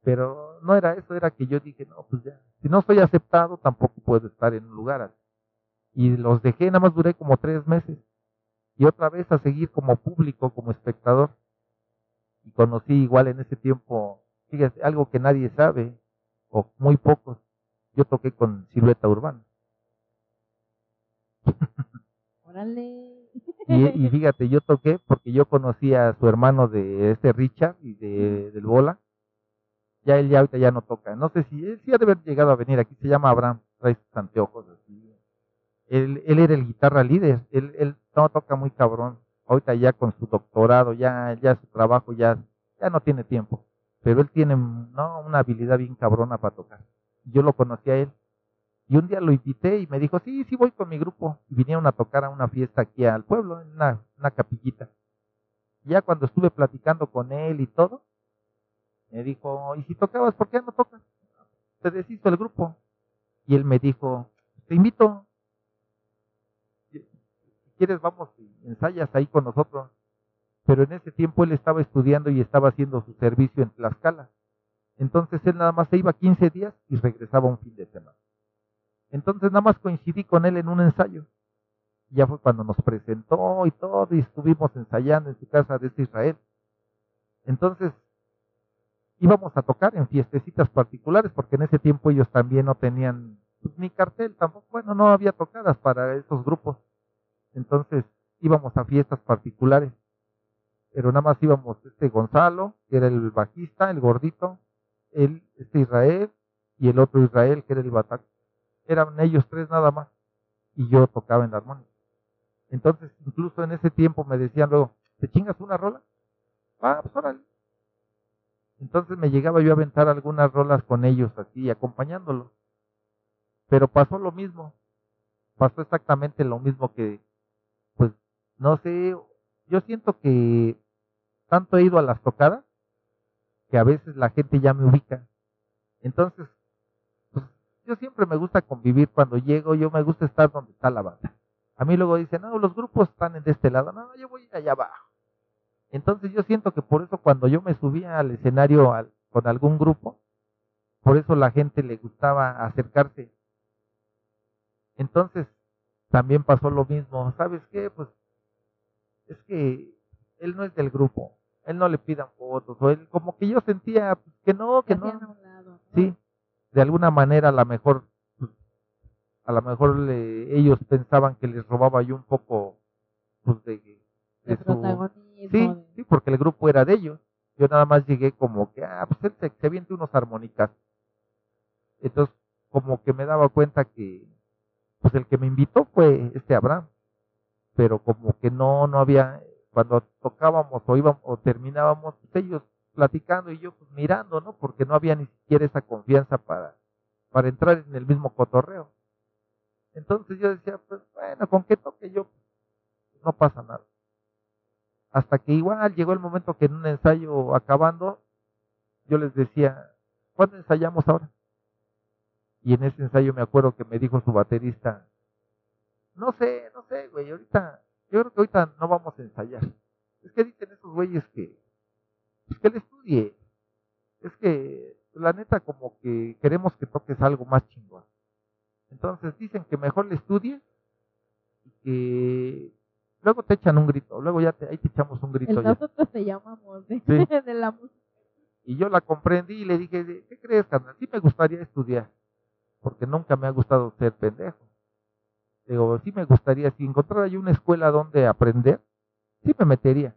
Pero no era eso, era que yo dije, no, pues ya, si no soy aceptado, tampoco puedo estar en un lugar así. Y los dejé, nada más duré como tres meses. Y otra vez a seguir como público, como espectador. Y conocí igual en ese tiempo, fíjate, algo que nadie sabe, o muy pocos. Yo toqué con Silueta Urbana. Órale. Y, fíjate, yo toqué porque yo conocí a su hermano de este Richard y de, del Bola. Ya él ya ahorita ya no toca. No sé si él sí ha de haber llegado a venir aquí. Se llama Abraham, trae sus anteojos así. Él, él era el guitarra líder. Él, él no toca muy cabrón. Ahorita ya con su doctorado, ya, ya su trabajo, ya, ya no tiene tiempo. Pero él tiene no, una habilidad bien cabrona para tocar. Yo lo conocí a él y un día lo invité y me dijo, sí, sí voy con mi grupo. Y vinieron a tocar a una fiesta aquí al pueblo, en una, capillita. ya cuando estuve platicando con él y todo, me dijo, ¿y si tocabas, por qué no tocas? Se deshizo el grupo. Y él me dijo, te invito. Si quieres, vamos y ensayas ahí con nosotros. Pero en ese tiempo él estaba estudiando y estaba haciendo su servicio en Tlaxcala. Entonces él nada más se iba 15 días y regresaba un fin de semana. Entonces nada más coincidí con él en un ensayo. Ya fue cuando nos presentó y todo, y estuvimos ensayando en su casa de este Israel. Entonces, íbamos a tocar en fiestecitas particulares, porque en ese tiempo ellos también no tenían pues, ni cartel, tampoco, bueno, no había tocadas para esos grupos. Entonces, íbamos a fiestas particulares. Pero nada más íbamos este Gonzalo, que era el bajista, el gordito, el, este Israel, y el otro Israel, que era el bataco eran ellos tres nada más, y yo tocaba en la armónica. Entonces, incluso en ese tiempo me decían luego, ¿te chingas una rola? Ah, pues órale. Entonces me llegaba yo a aventar algunas rolas con ellos así, acompañándolos. Pero pasó lo mismo. Pasó exactamente lo mismo que, pues, no sé, yo siento que tanto he ido a las tocadas que a veces la gente ya me ubica. Entonces, yo siempre me gusta convivir cuando llego, yo me gusta estar donde está la banda. A mí luego dicen, no, los grupos están de este lado, no, yo voy allá abajo. Entonces yo siento que por eso cuando yo me subía al escenario con algún grupo, por eso la gente le gustaba acercarse. Entonces también pasó lo mismo, ¿sabes qué? Pues es que él no es del grupo, él no le pidan fotos, o él como que yo sentía pues, que no, que no. Sí, de alguna manera a lo mejor a lo mejor ellos pensaban que les robaba yo un poco pues, de, su sí sí porque el grupo era de ellos. Yo nada más llegué como que ah pues él se, avienta unos armónicas entonces como que me daba cuenta que pues el que me invitó fue este Abraham. Pero como que no no había cuando tocábamos o íbamos o terminábamos pues ellos platicando y yo pues mirando, ¿no? Porque no había ni siquiera esa confianza para, para entrar en el mismo cotorreo. Entonces yo decía, pues bueno, con qué toque yo, no pasa nada. Hasta que igual llegó el momento que en un ensayo acabando, yo les decía, ¿cuándo ensayamos ahora? Y en ese ensayo me acuerdo que me dijo su baterista, no sé, no sé, güey, ahorita, yo creo que ahorita no vamos a ensayar. Es que dicen esos güeyes que, que le estudie. Es que la neta como que queremos que toques algo más chingón. Entonces dicen que mejor le estudies y que luego te echan un grito, luego ya te, ahí te echamos un grito. nosotros te llamamos de, la música. Y yo la comprendí y le dije, ¿qué crees, carnal? Sí me gustaría estudiar, porque nunca me ha gustado ser pendejo. Digo, sí me gustaría, si encontrara yo una escuela donde aprender, sí me metería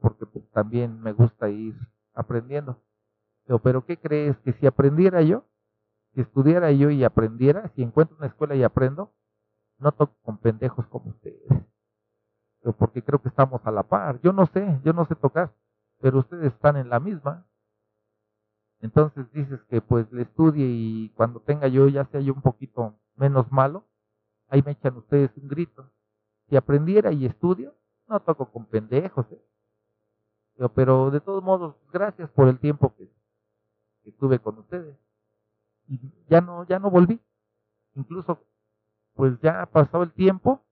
porque pues, también me gusta ir aprendiendo. Pero, ¿qué crees? Que si aprendiera yo, si estudiara yo y aprendiera, si encuentro una escuela y aprendo, no toco con pendejos como ustedes. Porque creo que estamos a la par. Yo no sé, yo no sé tocar, pero ustedes están en la misma. Entonces dices que pues le estudie y cuando tenga yo, ya sea yo un poquito menos malo, ahí me echan ustedes un grito. Si aprendiera y estudio, no toco con pendejos. ¿eh? Pero de todos modos, gracias por el tiempo que, estuve con ustedes. Y ya no, ya no volví. Incluso, pues ya pasó el tiempo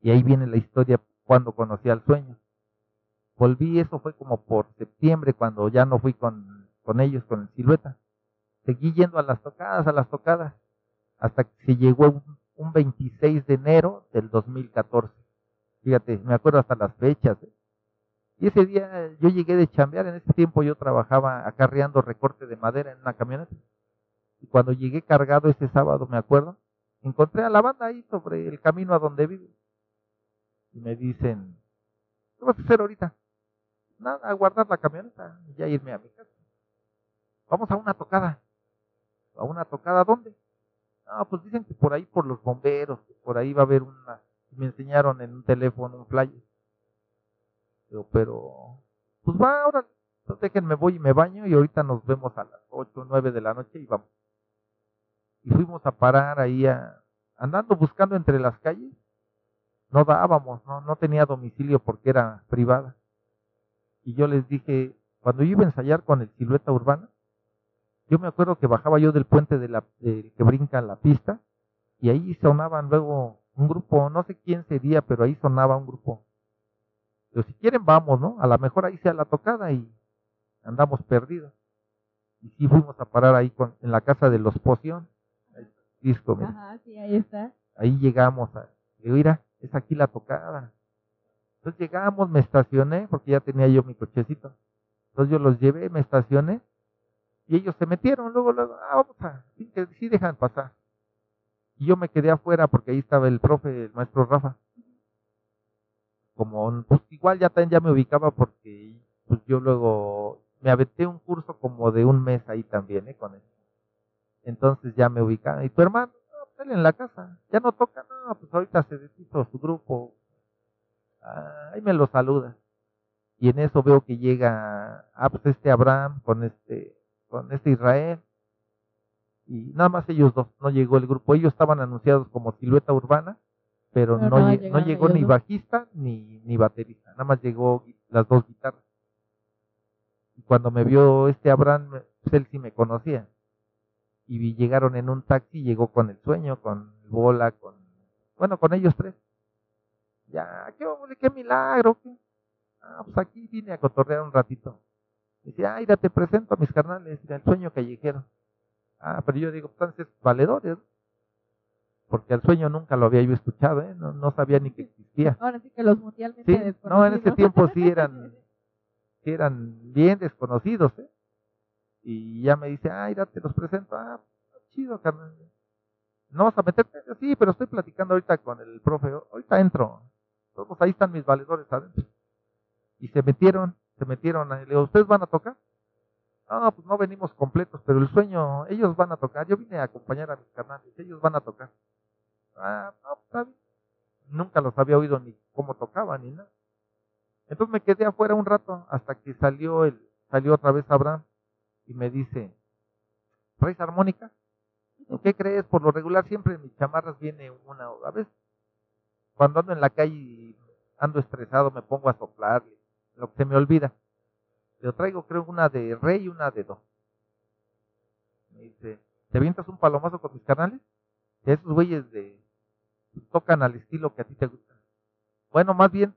y ahí viene la historia cuando conocí al sueño. Volví, eso fue como por septiembre, cuando ya no fui con, con ellos, con el silueta. Seguí yendo a las tocadas, a las tocadas, hasta que se llegó un, un 26 de enero del 2014. Fíjate, me acuerdo hasta las fechas. ¿eh? Y ese día yo llegué de chambear, en ese tiempo yo trabajaba acarreando recorte de madera en una camioneta. Y cuando llegué cargado ese sábado, me acuerdo, encontré a la banda ahí sobre el camino a donde vive. Y me dicen, ¿qué vas a hacer ahorita? Nada, a guardar la camioneta y ya irme a mi casa. Vamos a una tocada. ¿A una tocada dónde? Ah, pues dicen que por ahí por los bomberos, que por ahí va a haber una... Me enseñaron en un teléfono un flyer pero, pues va, ahora, entonces déjenme, voy y me baño y ahorita nos vemos a las 8 o 9 de la noche y vamos. Y fuimos a parar ahí, andando buscando entre las calles. No dábamos, no, no tenía domicilio porque era privada. Y yo les dije, cuando yo iba a ensayar con el silueta urbana, yo me acuerdo que bajaba yo del puente de la, que brinca la pista y ahí sonaban luego un grupo, no sé quién sería, pero ahí sonaba un grupo pero si quieren, vamos, ¿no? A lo mejor ahí sea la tocada y andamos perdidos. Y sí fuimos a parar ahí con, en la casa de los Poción. Disco, Ajá, sí, ahí está. Ahí llegamos. A, digo, mira, es aquí la tocada. Entonces llegamos, me estacioné, porque ya tenía yo mi cochecito. Entonces yo los llevé, me estacioné, y ellos se metieron, luego, luego, ah, vamos a, sí, que sí dejan pasar. Y yo me quedé afuera porque ahí estaba el profe, el maestro Rafa como pues igual ya ya me ubicaba porque pues yo luego me aventé un curso como de un mes ahí también, ¿eh? Con él. Entonces ya me ubicaba. ¿Y tu hermano? No, pues en la casa. Ya no toca, no, pues ahorita se deshizo su grupo. Ah, ahí me lo saluda. Y en eso veo que llega, ah, pues este Abraham con este, con este Israel. Y nada más ellos dos, no llegó el grupo. Ellos estaban anunciados como silueta urbana pero no, no, llegó ni bajista ni, ni baterista, nada más llegó las dos guitarras. Y cuando me vio este Abraham, pues él sí me conocía. Y llegaron en un taxi, llegó con el sueño, con bola, con, bueno, con ellos tres. Ya, qué hombre, qué milagro. Ah, pues aquí vine a cotorrear un ratito. Dice, ay, ya te presento a mis carnales, el sueño callejero. Ah, pero yo digo, pues, entonces, valedores porque el sueño nunca lo había yo escuchado, ¿eh? no, sabía ni que existía. Ahora sí que los mundialmente sí, No, en ese tiempo sí eran, sí eran bien desconocidos, ¿eh? Y ya me dice, ay, ya te los presento, ah, chido, carnal. No vas a meterte, sí, pero estoy platicando ahorita con el profe, ahorita entro. Todos ahí están mis valedores adentro. Y se metieron, se metieron, le digo, ¿ustedes van a tocar? No, pues no venimos completos, pero el sueño, ellos van a tocar. Yo vine a acompañar a mis carnales, ellos van a tocar. Ah, Nunca los había oído ni cómo tocaban ni nada. Entonces me quedé afuera un rato hasta que salió el, salió otra vez Abraham y me dice, ¿traes armónica? ¿Qué crees? Por lo regular siempre en mis chamarras viene una, a veces cuando ando en la calle y ando estresado me pongo a soplar, lo que se me olvida. Yo traigo creo una de rey y una de do. Me dice, ¿te avientas un palomazo con mis canales? esos güeyes de tocan al estilo que a ti te gusta. Bueno, más bien,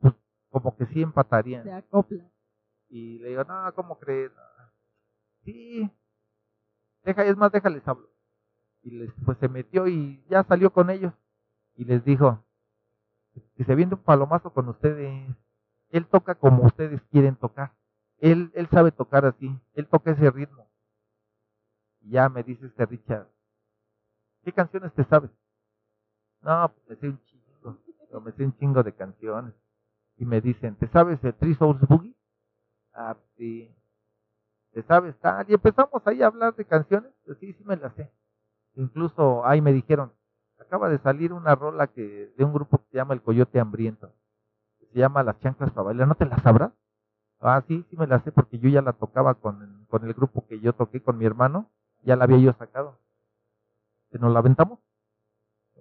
pues como que sí empatarían. Se acopla. Y le digo, no, ¿cómo crees? Sí, deja, es más, déjales hablo. Y les, pues se metió y ya salió con ellos. Y les dijo, que se viene un palomazo con ustedes. Él toca como ustedes quieren tocar. Él, él sabe tocar así. Él toca ese ritmo. Y ya me dice este Richard, ¿qué canciones te sabes? No, pues me sé un chingo, pero me sé un chingo de canciones. Y me dicen, ¿te sabes el Three Souls Boogie? Ah, sí. ¿Te sabes tal? Y empezamos ahí a hablar de canciones. Pues sí, sí me las sé. Incluso ahí me dijeron, acaba de salir una rola que de un grupo que se llama El Coyote Hambriento. se llama Las Chanclas para bailar. ¿No te la sabrás? Ah, sí, sí me la sé porque yo ya la tocaba con, con el grupo que yo toqué con mi hermano. Ya la había yo sacado. ¿Que nos la aventamos?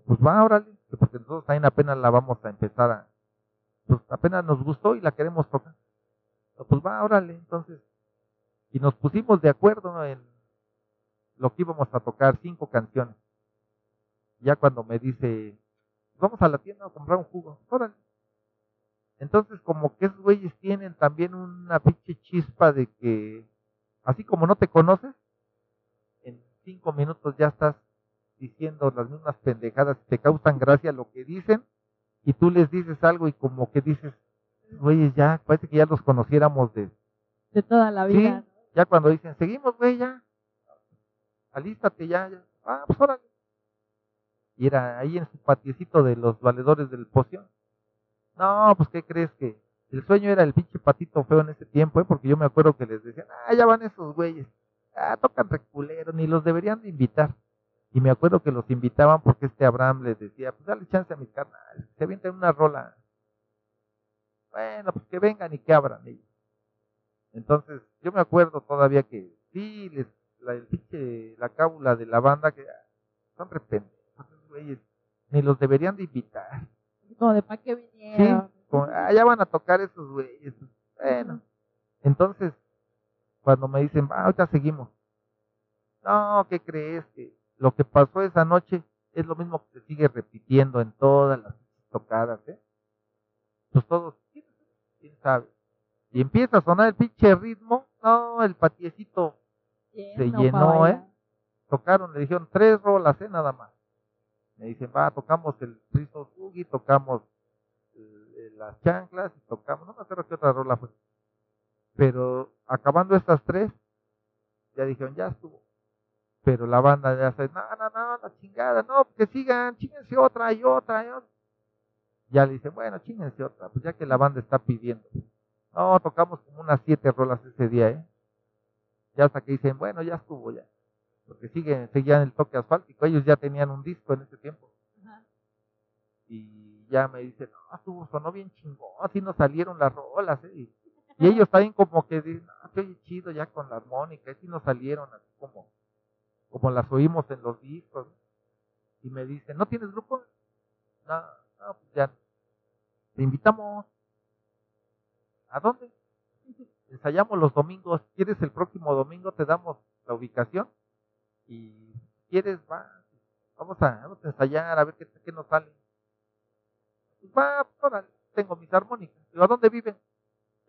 Pues va, órale, porque nosotros también apenas la vamos a empezar a, pues apenas nos gustó y la queremos tocar. Pues va, órale, entonces, Y nos pusimos de acuerdo en lo que íbamos a tocar, cinco canciones. Ya cuando me dice, vamos a la tienda a comprar un jugo, órale. Entonces, como que esos güeyes tienen también una pinche chispa de que, así como no te conoces, en cinco minutos ya estás diciendo las mismas pendejadas, te causan gracia lo que dicen, y tú les dices algo y como que dices, güeyes, ya, parece que ya los conociéramos de... De toda la vida. ya cuando dicen, seguimos, güey, ya, alístate ya, ya. ah, pues órale. Y era ahí en su patiecito de los valedores del poción. No, pues ¿qué crees que? El sueño era el pinche patito feo en ese tiempo, ¿eh? porque yo me acuerdo que les decían, ah, ya van esos güeyes, ah, tocan reculero, ni los deberían de invitar. Y me acuerdo que los invitaban porque este Abraham les decía, pues dale chance a mis carnales, se avienten una rola. Bueno, pues que vengan y que abran ellos. Entonces, yo me acuerdo todavía que sí, les, la, el la cábula de la banda, que ah, son repente, güeyes, ni los deberían de invitar. Como de para qué vinieron. Sí, allá van a tocar esos güeyes. Bueno, entonces, cuando me dicen, ah, ahorita seguimos. No, ¿qué crees? Que lo que pasó esa noche es lo mismo que se sigue repitiendo en todas las tocadas, ¿eh? Pues todos, ¿quién sabe? Y empieza a sonar el pinche ritmo, no, el patiecito se llenó, ¿eh? Tocaron, le dijeron tres rolas, ¿eh? Nada más. Me dicen, va, tocamos el Rizo Sugi, tocamos las chanclas y tocamos, no me acuerdo qué otra rola fue. Pero acabando estas tres, ya dijeron, ya estuvo. Pero la banda ya se, no, no, no, la chingada, no, que sigan, chingense otra y otra y otra. Ya le dicen, bueno, chingense otra, pues ya que la banda está pidiendo. No, tocamos como unas siete rolas ese día, ¿eh? Ya hasta que dicen, bueno, ya estuvo ya porque siguen, seguían el toque asfáltico, ellos ya tenían un disco en ese tiempo. Y ya me dicen, no, estuvo, sonó bien chingón, así nos salieron las rolas, ¿eh? y, ellos también como que dicen, no, oye chido ya con la armónica, así nos salieron así como, como las oímos en los discos. Y me dicen, ¿no tienes grupo? No, no, pues ya, te invitamos. ¿A dónde? Ensayamos los domingos. ¿Quieres el próximo domingo? Te damos la ubicación y quieres, va, vamos a, vamos a ensayar a ver qué, qué nos sale. Pues va, tengo mis armónicas. Digo, ¿a dónde viven?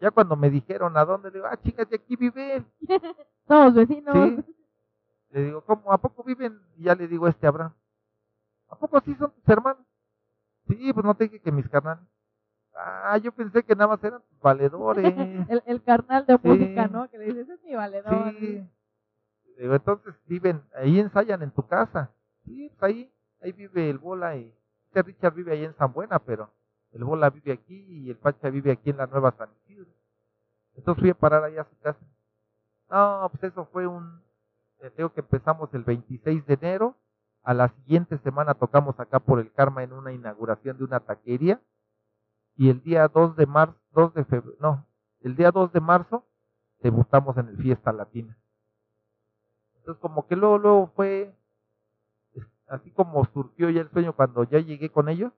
Ya cuando me dijeron a dónde, le digo, ah, chicas, de aquí viven. Somos vecinos. ¿Sí? Le digo, ¿cómo? ¿A poco viven? Y ya le digo a este Abraham, ¿a poco sí son tus hermanos? Sí, pues no te dije que mis carnales. Ah, yo pensé que nada más eran tus valedores. el, el carnal de música, ¿no? Que le dices, es mi valedor. Sí digo, entonces viven, ahí ensayan en tu casa. Sí, pues ahí, ahí vive el Bola y este Richard vive ahí en San Buena, pero el Bola vive aquí y el Pacha vive aquí en la Nueva San Isidro. Entonces fui a parar ahí a su casa. No, pues eso fue un, creo que empezamos el 26 de enero. A la siguiente semana tocamos acá por el Karma en una inauguración de una taquería. Y el día 2 de marzo, 2 de febrero, no, el día 2 de marzo debutamos en el Fiesta Latina. Entonces como que luego, luego fue, así como surgió ya el sueño cuando ya llegué con ellos,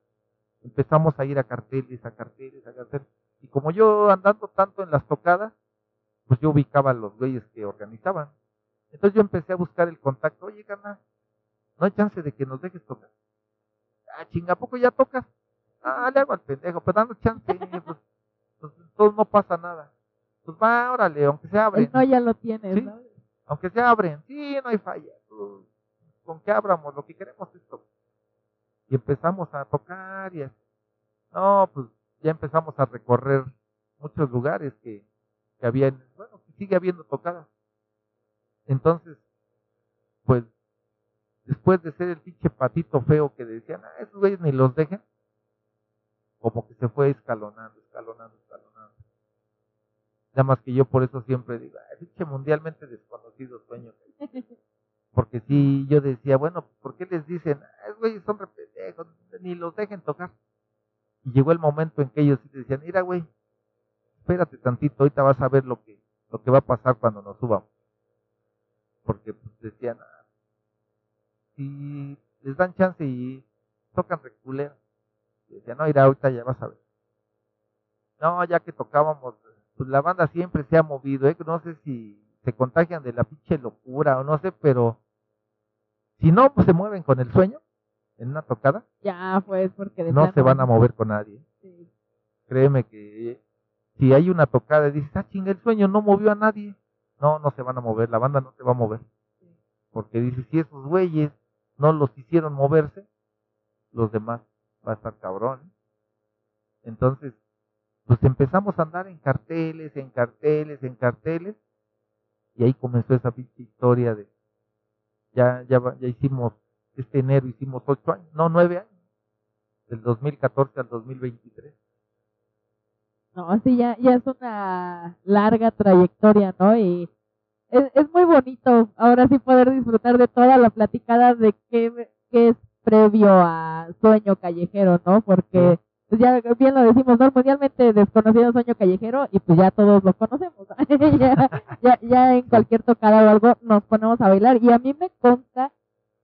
empezamos a ir a carteles, a carteles, a carteles. Y como yo andando tanto en las tocadas, pues yo ubicaba a los güeyes que organizaban. Entonces yo empecé a buscar el contacto. Oye, carnal, no hay chance de que nos dejes tocar. Ah, chinga, poco ya tocas? Ah, le hago al pendejo, pues dando chance, pues, pues, pues no pasa nada. Pues va, órale, aunque se abre. no ya lo tienes, ¿no? Aunque se abren, sí, no hay falla. Con que abramos, lo que queremos es tocar. Y empezamos a tocar y no, pues ya empezamos a recorrer muchos lugares que, que habían, bueno, que sigue habiendo tocadas. Entonces, pues, después de ser el pinche patito feo que decían, ah, esos güeyes ni los dejen, como que se fue escalonando, escalonando, escalonando. Nada más que yo por eso siempre digo, pinche mundialmente desconocido sueño. Porque si yo decía, bueno, ¿por qué les dicen, es güey, son repetejos, ni los dejen tocar? Y llegó el momento en que ellos decían, mira, güey, espérate tantito, ahorita vas a ver lo que, lo que va a pasar cuando nos subamos. Porque pues, decían, ah, si les dan chance y tocan reculero. Decían, no, mira, ahorita ya vas a ver. No, ya que tocábamos pues la banda siempre se ha movido, ¿eh? no sé si se contagian de la pinche locura o no sé, pero si no, pues se mueven con el sueño en una tocada. Ya, pues, porque no se van a mover con nadie. Créeme que si hay una tocada y dices, ah, chinga, el sueño no movió a nadie. No, no se van a mover, la banda no se va a mover. Porque dice, si esos güeyes no los hicieron moverse, los demás va a estar cabrón. Entonces, pues empezamos a andar en carteles, en carteles, en carteles, y ahí comenzó esa historia de, ya, ya, ya hicimos, este enero hicimos ocho años, no, nueve años, del 2014 al 2023. No, sí, ya, ya es una larga trayectoria, ¿no? Y es, es muy bonito ahora sí poder disfrutar de toda la platicada de qué, qué es previo a Sueño Callejero, ¿no? Porque pues ya bien lo decimos, ¿no? Mundialmente desconocido Sueño Callejero y pues ya todos lo conocemos. ya, ya, en cualquier tocada o algo nos ponemos a bailar y a mí me consta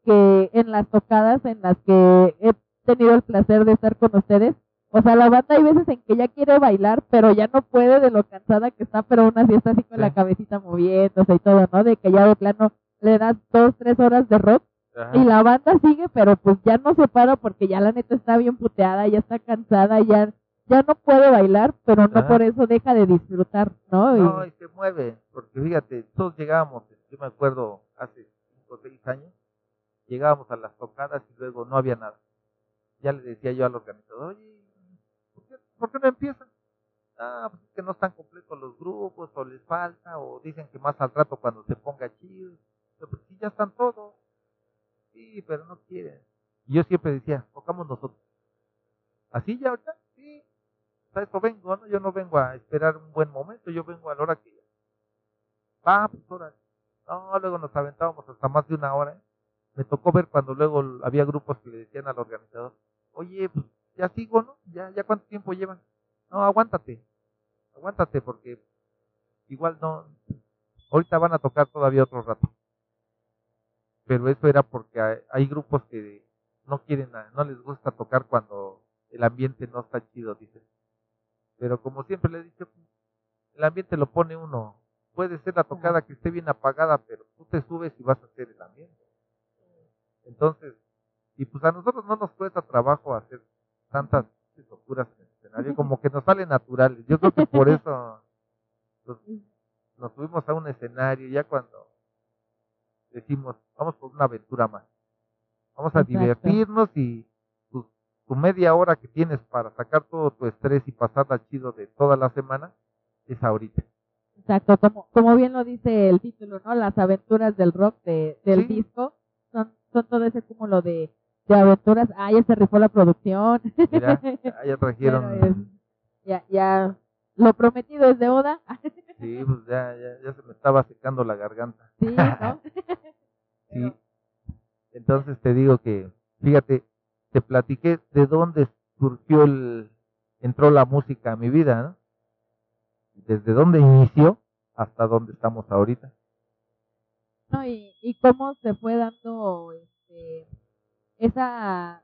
que en las tocadas en las que he tenido el placer de estar con ustedes, o sea, la banda hay veces en que ya quiere bailar, pero ya no puede de lo cansada que está, pero aún así está así con la cabecita moviéndose y todo, ¿no? De que ya de plano le das dos, tres horas de rock y la banda sigue, pero pues ya no se para porque ya la neta está bien puteada, ya está cansada, ya ya no puede bailar, pero no por eso deja de disfrutar, ¿no? Y... No, y se mueve, porque fíjate, todos llegábamos, yo me acuerdo hace cinco o seis años, llegábamos a las tocadas y luego no había nada. Ya le decía yo al organizador, oye, ¿por qué, no empiezan? Ah, pues es que no están completos los grupos, o les falta, o dicen que más al rato cuando se ponga chido. Pero pues sí, ya están todos sí, pero no quieren. Y yo siempre decía, tocamos nosotros. ¿Así ya ahorita? Sí. A eso vengo, ¿no? Yo no vengo a esperar un buen momento, yo vengo a la hora que ya. Va, pues ahora. No, luego nos aventábamos hasta más de una hora. ¿eh? Me tocó ver cuando luego había grupos que le decían al organizador, oye, pues ya sigo, ¿no? Ya, ya cuánto tiempo llevan. No, aguántate. Aguántate porque igual no. Ahorita van a tocar todavía otro rato pero eso era porque hay, grupos que no quieren, no les gusta tocar cuando el ambiente no está chido, dice. Pero como siempre le he dicho, el ambiente lo pone uno. Puede ser la tocada que esté bien apagada, pero tú te subes y vas a hacer el ambiente. Entonces, y pues a nosotros no nos cuesta trabajo hacer tantas locuras en el escenario, como que nos sale natural. Yo creo que por eso nos, nos subimos a un escenario, ya cuando decimos, vamos por una aventura más. Vamos a divertirnos y tu, media hora que tienes para sacar todo tu estrés y pasarla chido de toda la semana es ahorita. Exacto, como, como bien lo dice el título, ¿no? Las aventuras del rock de, del disco son, son todo ese cúmulo de, de aventuras. Ah, ya se rifó la producción. Mira, ya trajeron. ya, ya, lo prometido es deuda. Sí, pues ya, ya, ya se me estaba secando la garganta. Sí, ¿no? sí. Entonces te digo que, fíjate, te platiqué de dónde surgió el, entró la música a mi vida, ¿no? Desde dónde inició hasta dónde estamos ahorita. No, y, y cómo se fue dando este, esa,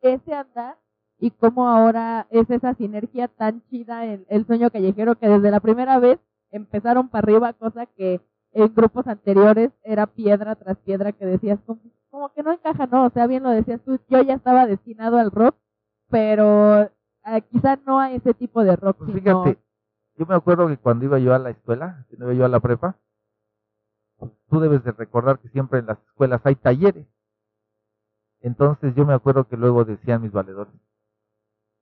ese andar y cómo ahora es esa sinergia tan chida en el sueño callejero que desde la primera vez empezaron para arriba, cosa que en grupos anteriores era piedra tras piedra que decías como, que no encaja, no, o sea, bien lo decías tú, yo ya estaba destinado al rock, pero eh, quizá no a ese tipo de rock. Pues fíjate, yo me acuerdo que cuando iba yo a la escuela, cuando iba yo a la prepa, tú debes de recordar que siempre en las escuelas hay talleres. Entonces yo me acuerdo que luego decían mis valedores,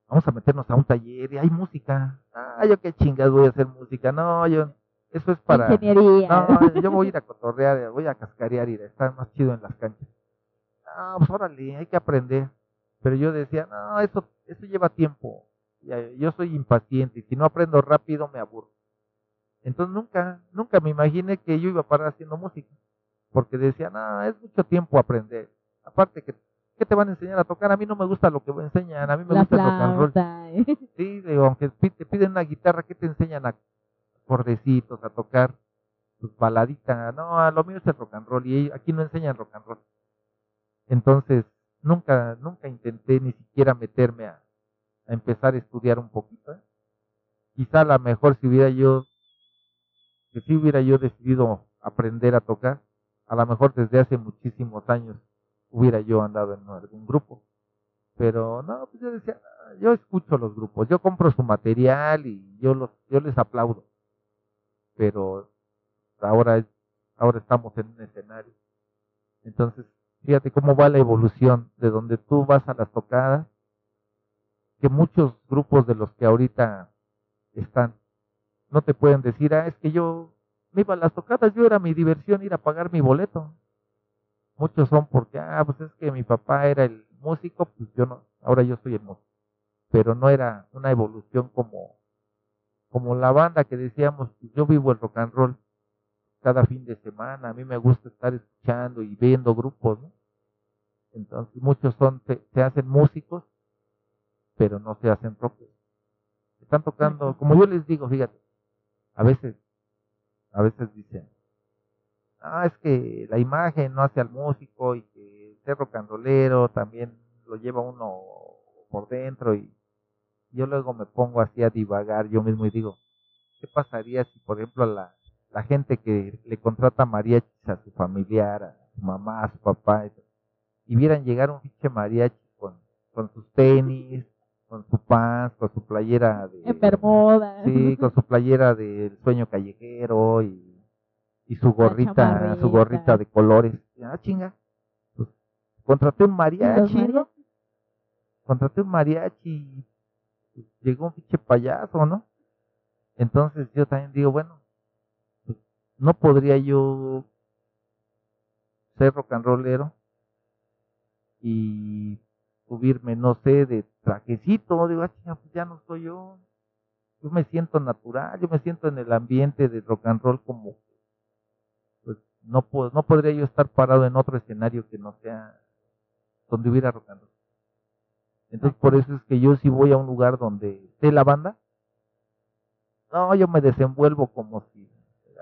vamos a meternos a un taller y hay música. Ah, yo qué chingas voy a hacer música. No, yo, eso es para... Ingeniería. No, yo voy a ir a cotorrear, voy a cascarear y estar más chido en las canchas. No, pues órale, hay que aprender. Pero yo decía, no, eso, eso lleva tiempo. Yo soy impaciente y si no aprendo rápido me aburro. Entonces nunca, nunca me imaginé que yo iba a parar haciendo música. Porque decía, no, es mucho tiempo aprender. Aparte que ¿qué te van a enseñar a tocar? A mí no me gusta lo que me enseñan, a mí me gusta el rock and roll. Eh. Sí, digo, aunque te piden una guitarra, ¿qué te enseñan a cordecitos, a tocar tus baladitas? No, a lo mío es el rock and roll y aquí no enseñan rock and roll. Entonces, nunca, nunca intenté ni siquiera meterme a, empezar a estudiar un poquito. ¿eh? Quizá a lo mejor si hubiera yo que si hubiera yo decidido aprender a tocar, a lo mejor desde hace muchísimos años hubiera yo andado en algún grupo. Pero no, pues yo decía, yo escucho los grupos, yo compro su material y yo los, yo les aplaudo. Pero ahora, ahora estamos en un escenario. Entonces, fíjate cómo va la evolución de donde tú vas a las tocadas, que muchos grupos de los que ahorita están, no te pueden decir, ah, es que yo me iba a las tocadas, yo era mi diversión ir a pagar mi boleto. Muchos son porque, ah, pues es que mi papá era el músico, pues yo no, ahora yo soy el músico. Pero no era una evolución como, como la banda que decíamos, pues yo vivo el rock and roll cada fin de semana, a mí me gusta estar escuchando y viendo grupos, ¿no? Entonces muchos son, se, hacen músicos, pero no se hacen propios. Están tocando, como yo les digo, fíjate, a veces, a veces dicen, ah, es que la imagen no hace al músico y que ser rocanrolero también lo lleva uno por dentro y yo luego me pongo así a divagar yo mismo y digo, ¿qué pasaría si por ejemplo la, la gente que le contrata mariachis a su familiar, a su mamá, a su papá, y vieran llegar un pinche mariachi con, con sus tenis, con su pants, con su playera de... En Bermuda. Sí, con su playera del sueño callejero y y su gorrita, su gorrita de colores. Ah, chinga. Pues, contraté un mariachi, ¿no? Contraté un mariachi y llegó un pinche payaso, ¿no? Entonces yo también digo, bueno, pues, no podría yo ser rock and rollero y subirme, no sé, de trajecito, digo, ah, chinga, pues ya no soy yo. Yo me siento natural, yo me siento en el ambiente de rock and roll como no, no podría yo estar parado en otro escenario que no sea donde hubiera rock Entonces por eso es que yo si voy a un lugar donde esté la banda, no, yo me desenvuelvo como si...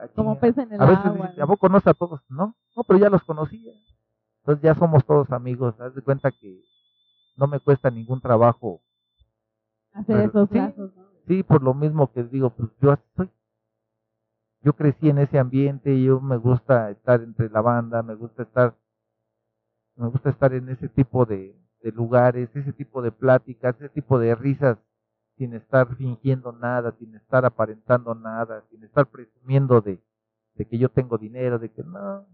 Ah, como pez en el a veces, ¿a poco a todos? No, no, pero ya los conocía. Entonces ya somos todos amigos. Haz de cuenta que no me cuesta ningún trabajo. Hacer esos lazos, Sí, por lo mismo que digo, pues yo estoy yo crecí en ese ambiente, yo me gusta estar entre la banda, me gusta estar, me gusta estar en ese tipo de, lugares, ese tipo de pláticas, ese tipo de risas, sin estar fingiendo nada, sin estar aparentando nada, sin estar presumiendo de, que yo tengo dinero, de que no,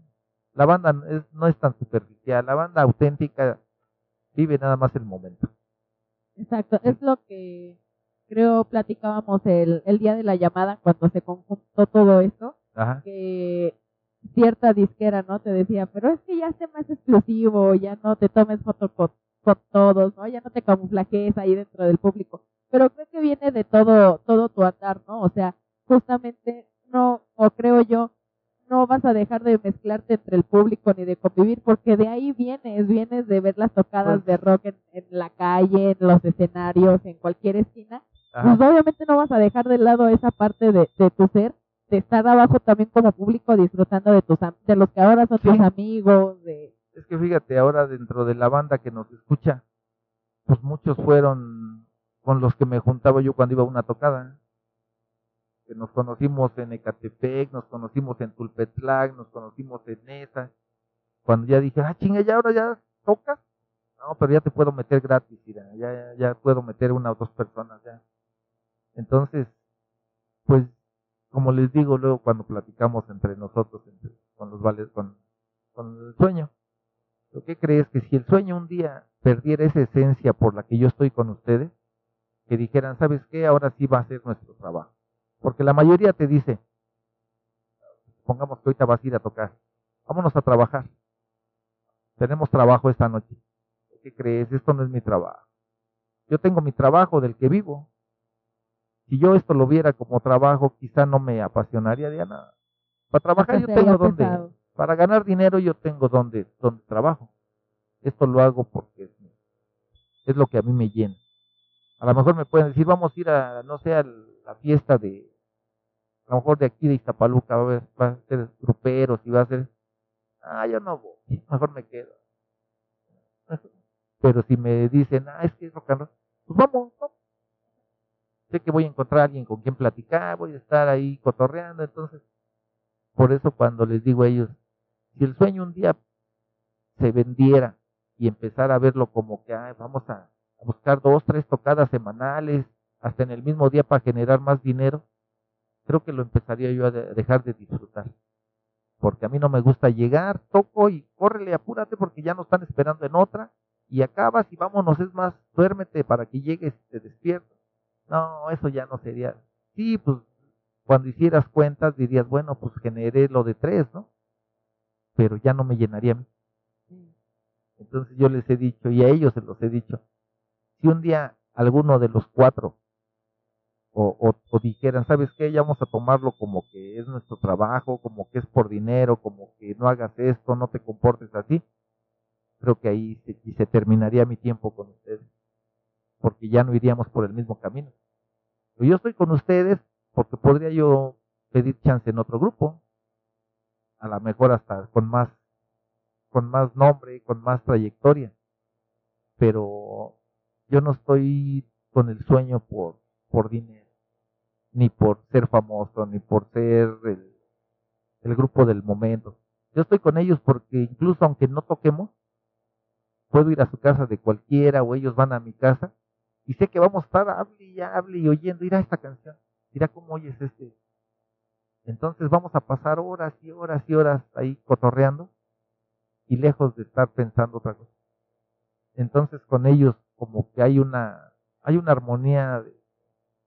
la banda no es tan superficial, la banda auténtica vive nada más el momento. Exacto, es lo que creo platicábamos el, el día de la llamada cuando se conjuntó todo esto, que cierta disquera, ¿no? Te decía, pero es que ya sea más exclusivo, ya no te tomes fotos con, todos, ¿no? Ya no te camuflajes ahí dentro del público. Pero creo que viene de todo, todo tu andar, ¿no? O sea, justamente no, o creo yo, no vas a dejar de mezclarte entre el público ni de convivir, porque de ahí vienes, vienes de ver las tocadas pues de rock en, en, la calle, en los escenarios, en cualquier esquina, pues obviamente no vas a dejar de lado esa parte de, tu ser, de estar abajo también como público disfrutando de tus de los que ahora son tus amigos. De... Es que fíjate, ahora dentro de la banda que nos escucha, pues muchos fueron con los que me juntaba yo cuando iba a una tocada. Que nos conocimos en Ecatepec, nos conocimos en Tulpetlac, nos conocimos en esa. Cuando ya dije, ah, chinga, ya ahora ya tocas. No, pero ya te puedo meter gratis, ya, ya, ya puedo meter una o dos personas, ya. Entonces, pues, como les digo luego cuando platicamos entre nosotros, con los vales, con, con el sueño, ¿lo que crees que si el sueño un día perdiera esa esencia por la que yo estoy con ustedes, que dijeran, ¿sabes qué? Ahora sí va a ser nuestro trabajo. Porque la mayoría te dice, pongamos que ahorita vas a ir a tocar, vámonos a trabajar. Tenemos trabajo esta noche. ¿Qué crees? Esto no es mi trabajo. Yo tengo mi trabajo del que vivo. Si yo esto lo viera como trabajo, quizá no me apasionaría de nada. Para trabajar yo tengo donde, para ganar dinero yo tengo donde, donde trabajo. Esto lo hago porque es, lo que a mí me llena. A lo mejor me pueden decir, vamos a ir a, no sé, a la fiesta de, a lo mejor de aquí de Iztapaluca, va a, va a ser gruperos y va a ser, ah, yo no voy, mejor me quedo. Pero si me dicen, ah, es que es rock and roll, pues vamos, vamos sé que voy a encontrar a alguien con quien platicar, voy a estar ahí cotorreando, entonces por eso cuando les digo a ellos, si el sueño un día se vendiera y empezara a verlo como que vamos a buscar dos, tres tocadas semanales, hasta en el mismo día para generar más dinero, creo que lo empezaría yo a dejar de disfrutar. Porque a mí no me gusta llegar, toco y córrele, apúrate porque ya nos están esperando en otra y acabas y vámonos, es más, duérmete para que llegues y te despiertes. No, eso ya no sería. Sí, pues cuando hicieras cuentas dirías, bueno, pues generé lo de tres, ¿no? Pero ya no me llenaría. Entonces yo les he dicho, y a ellos se los he dicho, si un día alguno de los cuatro o, o, dijeran, ¿sabes qué? Ya vamos a tomarlo como que es nuestro trabajo, como que es por dinero, como que no hagas esto, no te comportes así, creo que ahí se, y se terminaría mi tiempo con ustedes, porque ya no iríamos por el mismo camino. Yo estoy con ustedes porque podría yo pedir chance en otro grupo, a lo mejor hasta con más, con más nombre, con más trayectoria, pero yo no estoy con el sueño por, por dinero, ni por ser famoso, ni por ser el, el grupo del momento. Yo estoy con ellos porque incluso aunque no toquemos, puedo ir a su casa de cualquiera o ellos van a mi casa y sé que vamos a estar hable y hable y oyendo, ir a esta canción, mira cómo oyes este. Entonces vamos a pasar horas y horas y horas ahí cotorreando y lejos de estar pensando otra cosa. Entonces con ellos como que hay una hay una armonía.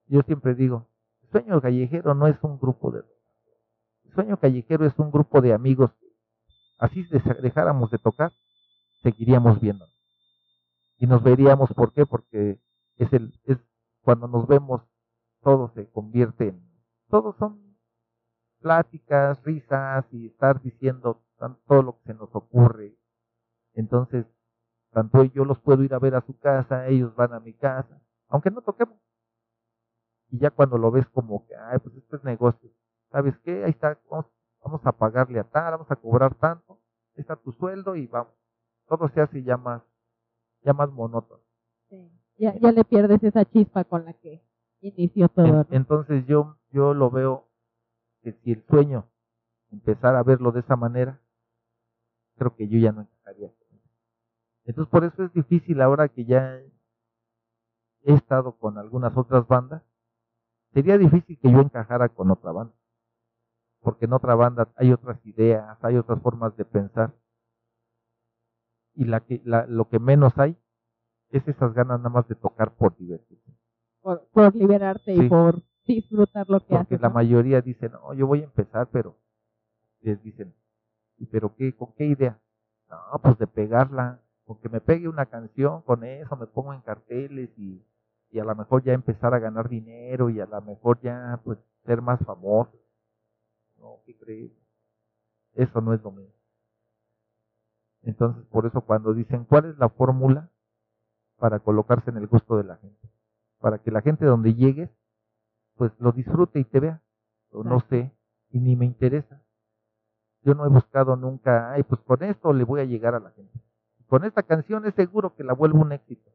yo siempre digo, el sueño callejero no es un grupo de el sueño callejero es un grupo de amigos. Así dejáramos de tocar, seguiríamos viendo. Y nos veríamos, ¿por qué? Porque es, el, es cuando nos vemos, todo se convierte en, todos son pláticas, risas y estar diciendo todo lo que se nos ocurre. Entonces, tanto yo los puedo ir a ver a su casa, ellos van a mi casa, aunque no toquemos. Y ya cuando lo ves como que, ay, pues esto es negocio. ¿Sabes qué? Ahí está, vamos, vamos a pagarle a tal, vamos a cobrar tanto, ahí está tu sueldo y vamos todo se hace ya más, ya más monótono. Ya, ya le pierdes esa chispa con la que inició todo. Entonces yo, yo lo veo que si el sueño empezara a verlo de esa manera, creo que yo ya no encajaría. Entonces por eso es difícil ahora que ya he estado con algunas otras bandas, sería difícil que yo encajara con otra banda, porque en otra banda hay otras ideas, hay otras formas de pensar y la que, la, lo que menos hay es esas ganas nada más de tocar por divertirse. Por, por liberarte y por disfrutar lo que Porque haces. la mayoría dicen, no, yo voy a empezar, pero les dicen, ¿y pero qué, con qué idea? No, pues de pegarla, con que me pegue una canción, con eso me pongo en carteles y, y a lo mejor ya empezar a ganar dinero y a lo mejor ya pues ser más famoso. No, ¿qué crees? Eso no es lo mismo. Entonces, por eso cuando dicen, ¿cuál es la fórmula para colocarse en el gusto de la gente? Para que la gente donde llegues, pues lo disfrute y te vea. O no sé, y ni me interesa. Yo no he buscado nunca, ay, pues con esto le voy a llegar a la gente. Con esta canción es seguro que la vuelvo un éxito.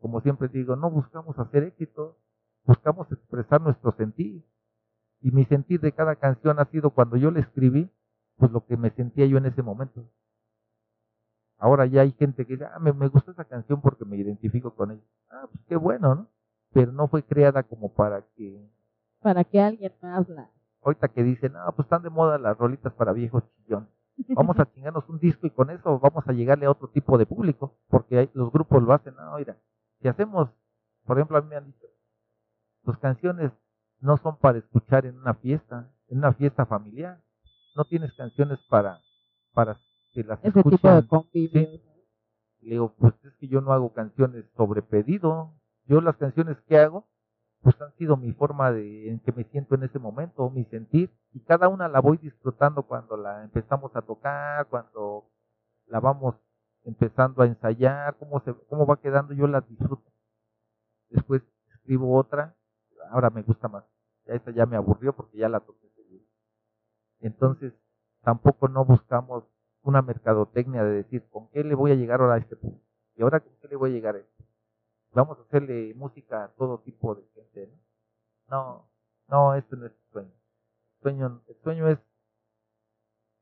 Como siempre digo, no buscamos hacer éxito, buscamos expresar nuestro sentir. Y mi sentir de cada canción ha sido cuando yo la escribí, pues lo que me sentía yo en ese momento. Ahora ya hay gente que dice, ah, me, me gusta esa canción porque me identifico con ella. Ah, pues qué bueno, ¿no? Pero no fue creada como para que... Para que alguien más la... Ahorita que dicen, ah, pues están de moda las rolitas para viejos chillones. Vamos a chingarnos un disco y con eso vamos a llegarle a otro tipo de público, porque los grupos lo hacen. Ah, oiga, si hacemos, por ejemplo, a mí me han dicho, tus canciones no son para escuchar en una fiesta, en una fiesta familiar. No tienes canciones para, para ese tipo de convivio. Le digo, pues es que yo no hago canciones sobre pedido. Yo las canciones que hago, pues han sido mi forma de en que me siento en ese momento, mi sentir. Y cada una la voy disfrutando cuando la empezamos a tocar, cuando la vamos empezando a ensayar, cómo, se, cómo va quedando, yo la disfruto. Después escribo otra, ahora me gusta más. Ya esta ya me aburrió porque ya la toqué. Entonces, tampoco no buscamos una mercadotecnia de decir, ¿con qué le voy a llegar ahora a este público? ¿Y ahora con qué le voy a llegar a este? Vamos a hacerle música a todo tipo de gente, ¿no? No, no, este no es el sueño. El sueño, el sueño es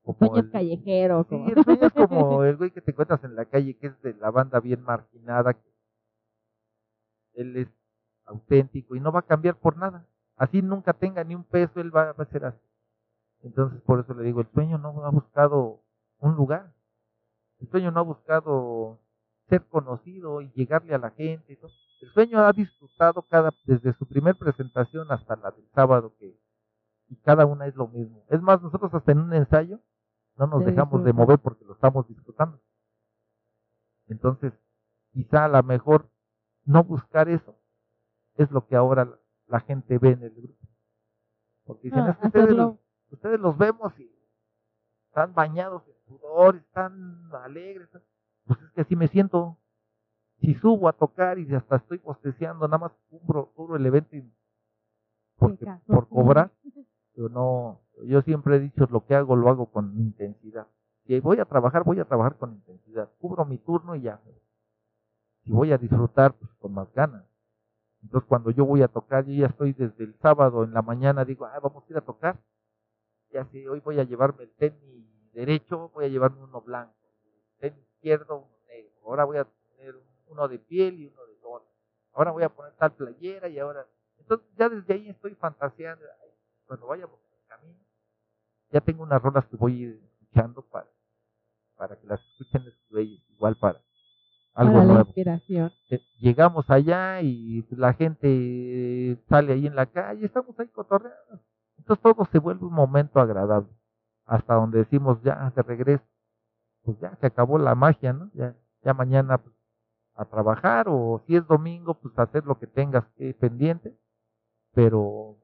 como el- callejeros. Sí, el sueño es como el güey que te encuentras en la calle, que es de la banda bien marginada, que él es auténtico y no va a cambiar por nada. Así nunca tenga ni un peso, él va, va a ser así. Entonces, por eso le digo, el sueño no ha buscado un lugar. El sueño no ha buscado ser conocido y llegarle a la gente. y todo. El sueño ha disfrutado cada, desde su primer presentación hasta la del sábado, que y cada una es lo mismo. Es más, nosotros hasta en un ensayo no nos dejamos de mover porque lo estamos disfrutando. Entonces, quizá a lo mejor no buscar eso es lo que ahora la, gente ve en el grupo. Porque dicen, Ah, "Es que ustedes, ustedes los vemos y están bañados en sudor, están alegres. Pues es que así me siento. Si subo a tocar y hasta estoy posteando, nada más cubro, cubro el evento y porque, por cobrar. Yo no, yo siempre he dicho lo que hago lo hago con intensidad. Si voy a trabajar, voy a trabajar con intensidad. Cubro mi turno y ya. Si voy a disfrutar, pues con más ganas. Entonces cuando yo voy a tocar, yo ya estoy desde el sábado en la mañana, digo, ah, vamos a ir a tocar. Ya sé, hoy voy a llevarme el tenis derecho, voy a llevarme uno blanco. El tenis izquierdo, uno negro. Ahora voy a tener uno de piel y uno de lona. Ahora voy a poner tal playera y ahora... Entonces ya desde ahí estoy fantaseando. Cuando vaya por el camino, ya tengo unas rolas que voy a ir escuchando para, para que las escuchen igual para algo para la nuevo. inspiración. Eh, llegamos allá y la gente sale ahí en la calle, estamos ahí cotorreando. Entonces todo se vuelve un momento agradable. Hasta donde decimos ya de regreso, pues ya se acabó la magia, ¿no? Ya, ya mañana pues, a trabajar o si es domingo, pues hacer lo que tengas que pendiente. Pero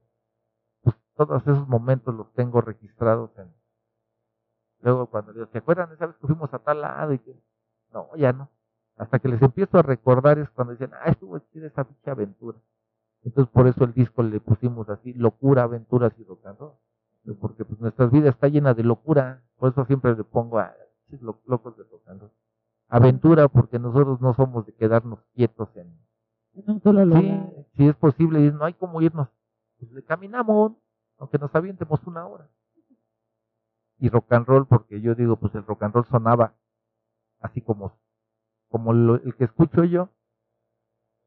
pues todos esos momentos los tengo registrados en... Luego cuando digo, ¿se acuerdan esa vez que fuimos a tal lado? y que No, ya no hasta que les empiezo a recordar es cuando dicen, ah, estuvo chida esa pinche aventura. Entonces por eso el disco le pusimos así, locura, aventuras y rock and. Porque pues nuestra vida está llena de locura, por eso siempre le pongo a locos de rock and roll. Aventura porque nosotros no somos de quedarnos quietos en... Sí, si es posible, no hay como irnos, pues le caminamos, aunque nos avientemos una hora. Y rock and roll porque yo digo, pues el rock and roll sonaba así como como lo- el que escucho yo,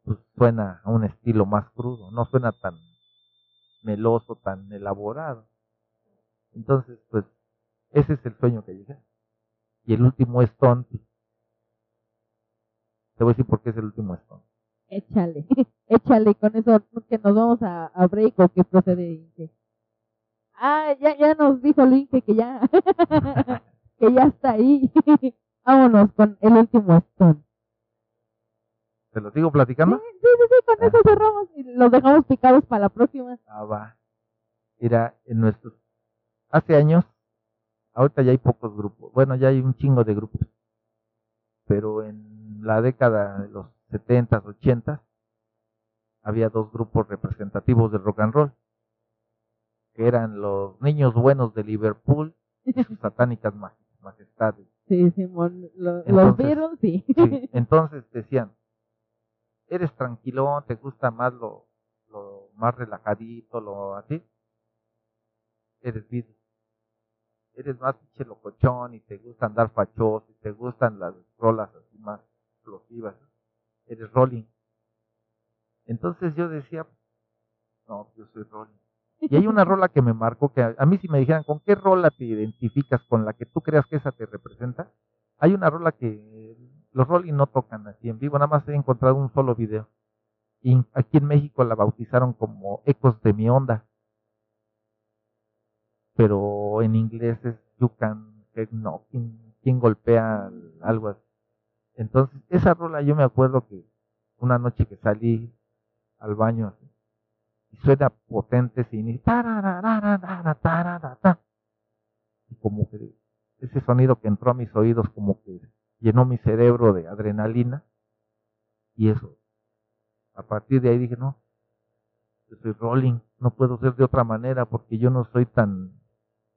pues suena a un estilo más crudo, no suena tan meloso, tan elaborado. Entonces, pues, ese es el sueño que llegué. Y el último Stone, pues, te voy a decir por qué es el último Stone. Échale, échale, con eso que nos vamos a, a break o que procede Inge. Ah, ya, ya nos dijo el Inge que ya, que ya está ahí. Vámonos con el último Stone. ¿Te lo sigo Sí, platicando? sí, sí, sí, con Ah. eso cerramos y los dejamos picados para la próxima. Ah, va. Mira, en nuestros, hace años, ahorita ya hay pocos grupos, bueno, ya hay un chingo de grupos, pero en la década de los 70s, 80s, había dos grupos representativos del rock and roll, que eran los niños buenos de Liverpool y sus satánicas maj- majestades. Sí, Simón, lo- los Entonces, Beatles, sí. Sí, entonces decían, eres tranquilón, te gusta más lo, lo más relajadito, lo así, eres Beatles. Eres más pinche locochón y te gusta andar fachoso y te gustan las rolas así más explosivas. Eres Rolling. Entonces yo decía, no, yo soy Rolling. Y hay una rola que me marcó, que a, mí si me dijeran, ¿con qué rola te identificas con la que tú creas que esa te representa? Hay una rola que los Rolling no tocan así en vivo, nada más he encontrado un solo video. Y aquí en México la bautizaron como Ecos de mi onda. Pero en inglés es You Can Knocking, quien golpea algo así. Entonces, esa rola yo me acuerdo que una noche que salí al baño y suena potente tararararara, tararara. y como que ese sonido que entró a mis oídos como que llenó mi cerebro de adrenalina y eso a partir de ahí dije no yo soy rolling no puedo ser de otra manera porque yo no soy tan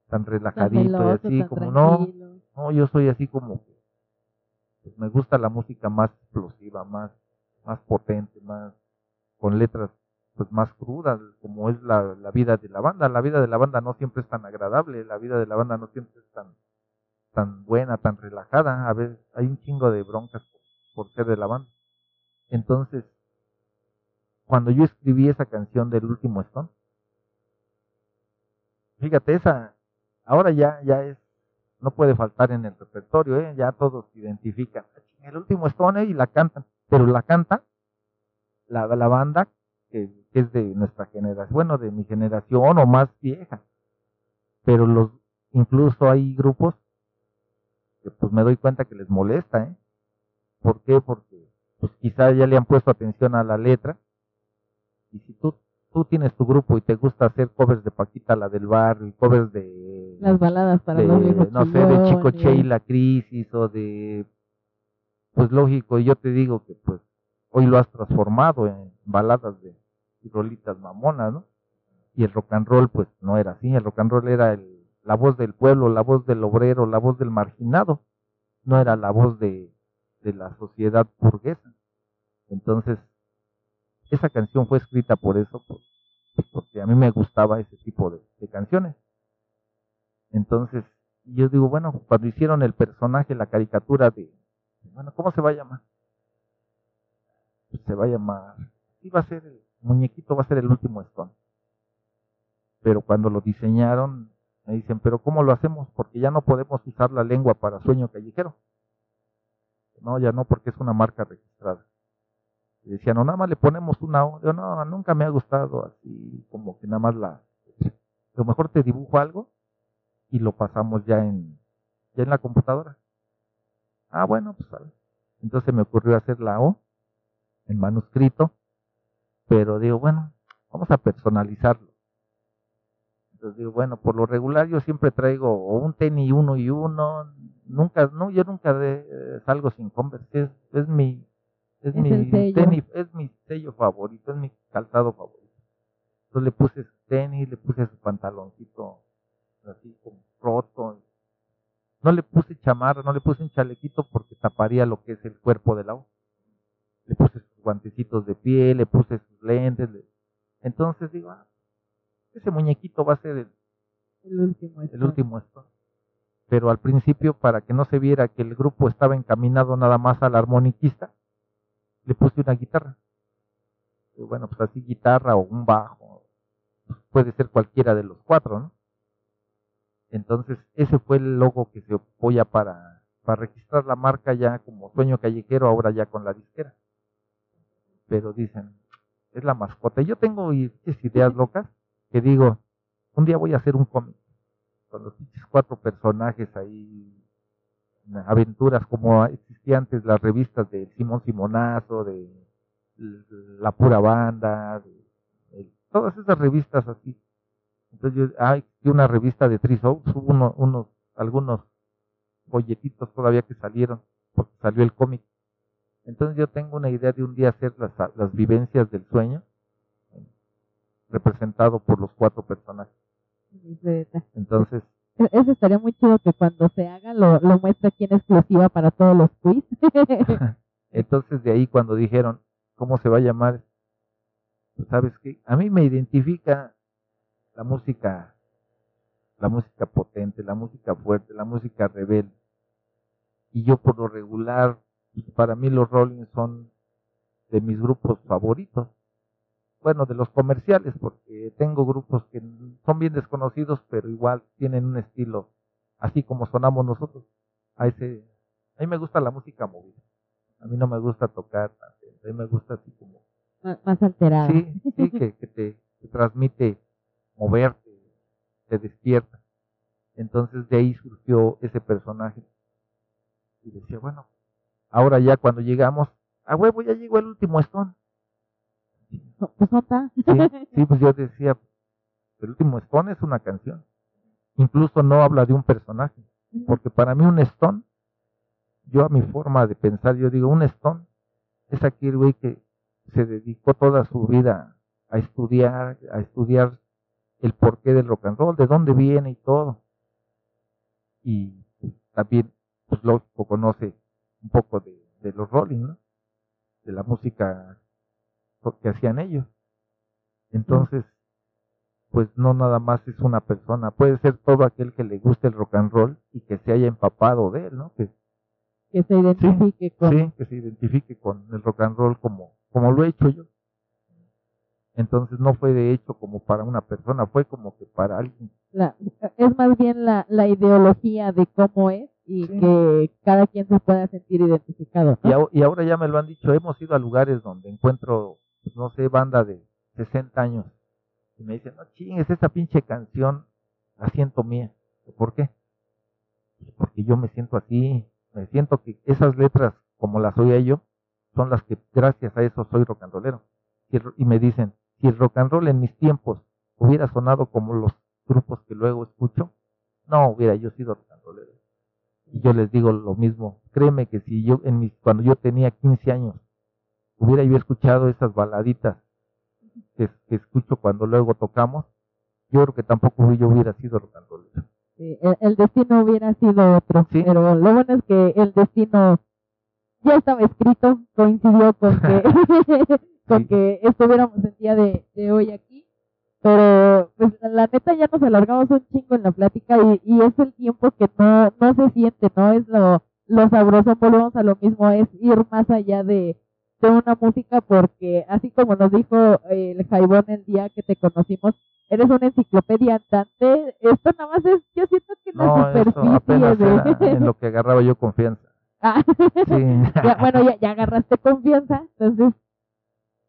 tan Tan relajadito y así como no tranquilo. no yo soy así como que pues, me gusta la música más explosiva más más potente más con letras pues más crudas como es la, la vida de la banda la vida de la banda no siempre es tan agradable la vida de la banda no siempre es tan tan buena, tan relajada. A veces hay un chingo de broncas por, ser de la banda. Entonces, cuando yo escribí esa canción del último Stone, fíjate, esa, ahora ya, ya es, no puede faltar en el repertorio, ¿eh? ya todos identifican el último Stone y la cantan, pero la canta la, la banda que, es de nuestra generación, bueno, de mi generación o más vieja, pero los incluso hay grupos que pues me doy cuenta que les molesta, ¿eh? ¿Por qué? Porque pues quizá ya le han puesto atención a la letra y si tú tú tienes tu grupo y te gusta hacer covers de Paquita la del barrio, covers de las baladas para los viejos no sé, de Chico Che y la crisis o de pues lógico, yo te digo que pues hoy lo has transformado en baladas de rolitas mamonas, ¿no? Y el rock and roll pues no era así, el rock and roll era el, la voz del pueblo, la voz del obrero, la voz del marginado, no era la voz de, de la sociedad burguesa. Entonces, esa canción fue escrita por eso, porque a mí me gustaba ese tipo de, canciones. Entonces, yo digo, bueno, cuando hicieron el personaje, la caricatura de, bueno, ¿cómo se va a llamar? Se va a llamar, sí va a ser, el muñequito va a ser el último Stone. Pero cuando lo diseñaron, me dicen, pero ¿cómo lo hacemos? Porque ya no podemos usar la lengua para sueño callejero. No, ya no, porque es una marca registrada. Y decían, no, nada más le ponemos una O. Yo, no, nunca me ha gustado así, como que nada más la... Lo mejor te dibujo algo y lo pasamos ya en, ya en la computadora. Ah, bueno, pues Entonces me ocurrió hacer la O en manuscrito, pero digo, bueno, vamos a personalizarlo. Entonces digo, bueno, por lo regular yo siempre traigo un tenis uno y uno, nunca, no, yo nunca eh, salgo sin Converse, es, mi, es, mi tenis, es mi sello favorito, es mi calzado favorito. Entonces le puse su tenis, le puse su pantaloncito así como roto. No le puse chamarra, no le puse un chalequito porque taparía lo que es el cuerpo del agua. Le puse sus guantecitos de piel, le puse sus lentes. Entonces digo, ah, ese muñequito va a ser el, último, el último esto. Pero al principio, para que no se viera que el grupo estaba encaminado nada más al armoniquista, le puse una guitarra. Y bueno, pues así guitarra o un bajo, puede ser cualquiera de los cuatro, ¿no? Entonces, ese fue el logo que se apoya para, para registrar la marca ya como sueño callejero, ahora ya con la disquera. Pero dicen, es la mascota. Yo tengo ideas locas que digo, un día voy a hacer un cómic con los cuatro personajes ahí, aventuras como existían antes las revistas de Simón Simonazo, de La Pura Banda, de, todas esas revistas así. Entonces hay una revista de Three hubo uno, unos, algunos folletitos todavía que salieron, porque salió el cómic. Entonces yo tengo una idea de un día hacer las, las vivencias del sueño representado por los cuatro personajes. Entonces... E-, eso estaría muy chido que cuando se haga lo, lo muestre aquí en exclusiva para todos los quiz. Entonces de ahí cuando dijeron, ¿cómo se va a llamar? Pues, sabes que a mí me identifica la música, la música potente, la música fuerte, la música rebelde. Y yo por lo regular, para mí los Rolling son de mis grupos favoritos bueno, de los comerciales, porque tengo grupos que son bien desconocidos, pero igual tienen un estilo así como sonamos nosotros. A ese, a mí me gusta la música movida. A mí no me gusta tocar, a mí me gusta así como más alterada. Sí, sí, que, te, transmite moverte, te despierta. Entonces de ahí surgió ese personaje. Y decía, bueno, ahora ya cuando llegamos, a huevo ya llegó el último Pues sí, pues yo decía, el último Stone es una canción. Incluso no habla de un personaje. Porque para mí un Stone, yo a mi forma de pensar, yo digo, un Stone es aquel güey que se dedicó toda su vida a estudiar, a estudiar el porqué del rock and roll, de dónde viene y todo. Y también, pues lógico, conoce un poco de, de los Rolling, ¿no? De la música que hacían ellos. Entonces, pues no nada más es una persona, puede ser todo aquel que le guste el rock and roll y que se haya empapado de él, ¿no? Que, que se identifique con... Sí, que se identifique con el rock and roll como, como lo he hecho yo. Entonces no fue de hecho como para una persona, fue como que para alguien. es más bien la, la ideología de cómo es y que cada quien se pueda sentir identificado. Y, ahora ya me lo han dicho, hemos ido a lugares donde encuentro, pues, no sé, banda de 60 años y me dicen, no chingues, esa pinche canción la siento mía. ¿Por qué? Pues porque yo me siento así, me siento que esas letras, como las oía yo, son las que gracias a eso soy rock and rollero. Y me dicen, si el rock and roll en mis tiempos hubiera sonado como los grupos que luego escucho, no hubiera yo sido rock and rollero. Y yo les digo lo mismo, créeme que si yo en mis, cuando yo tenía 15 años hubiera yo escuchado esas baladitas que, escucho cuando luego tocamos, yo creo que tampoco yo hubiera sido rock and rollero. el, destino hubiera sido otro, pero lo bueno es que el destino ya estaba escrito, coincidió con que con que estuviéramos el día de, hoy aquí. Pero pues la neta ya nos alargamos un chingo en la plática y, y es el tiempo que no, no se siente, ¿no? Es lo, lo sabroso, volvemos a lo mismo, es ir más allá de, de una música porque así como nos dijo el Jaibón el día que te conocimos, eres una enciclopedia andante, esto nada más es, yo siento que la superficie en lo que agarraba yo confianza. Ah. bueno, ya, ya agarraste confianza, entonces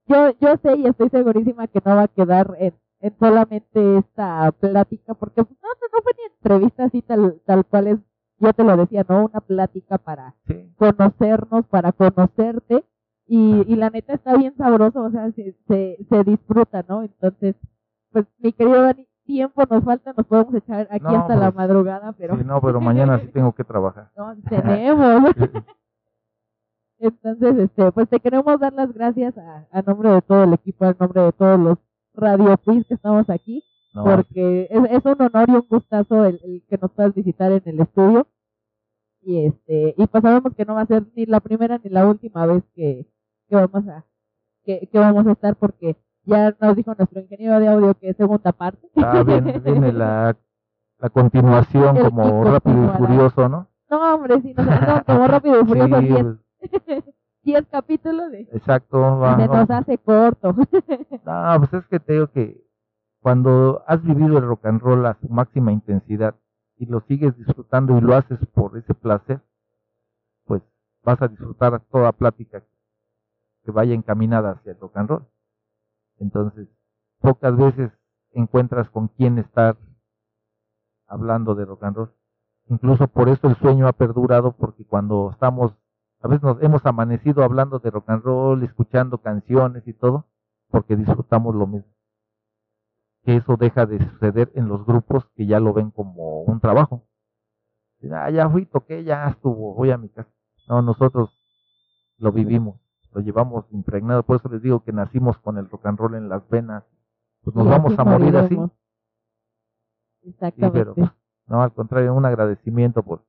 yo, yo sé y estoy segurísima que no va a quedar en, en solamente esta plática, porque pues, no, no fue ni entrevista así tal, tal cual es, yo te lo decía, ¿no? Una plática para conocernos, para conocerte, y, y la neta está bien sabroso, o sea, se, se, se disfruta, ¿no? Entonces, pues mi querido Dani, tiempo nos falta, nos podemos echar aquí hasta la pues, madrugada, pero... Sí, no, pero mañana sí tengo que trabajar. No, tenemos. Entonces, este, pues te queremos dar las gracias a, a nombre de todo el equipo, a nombre de todos los Radio que estamos aquí, porque es, es, un honor y un gustazo el, que nos puedas visitar en el estudio. Y este, y pues sabemos que no va a ser ni la primera ni la última vez que, que vamos a, que, que vamos a estar porque ya nos dijo nuestro ingeniero de audio que es segunda parte. Ah, bien, viene la, la continuación como Rápido y Furioso, ¿no? No, hombre, sí, no, no como Rápido y Furioso 10. 10 capítulos de... Exacto. se nos hace corto. no, pues es que te digo que cuando has vivido el rock and roll a su máxima intensidad y lo sigues disfrutando y lo haces por ese placer, pues vas a disfrutar toda plática que vaya encaminada hacia el rock and roll. Entonces, pocas veces encuentras con quién estar hablando de rock and roll. Incluso por eso el sueño ha perdurado, porque cuando estamos a veces nos hemos amanecido hablando de rock and roll, escuchando canciones y todo, porque disfrutamos lo mismo. Que eso deja de suceder en los grupos que ya lo ven como un trabajo. Ah, ya fui, toqué, ya estuvo, voy a mi casa. No, nosotros lo vivimos, lo llevamos impregnado. Por eso les digo que nacimos con el rock and roll en las venas. Pues nos vamos a morir así. Exactamente. no, al contrario, un agradecimiento por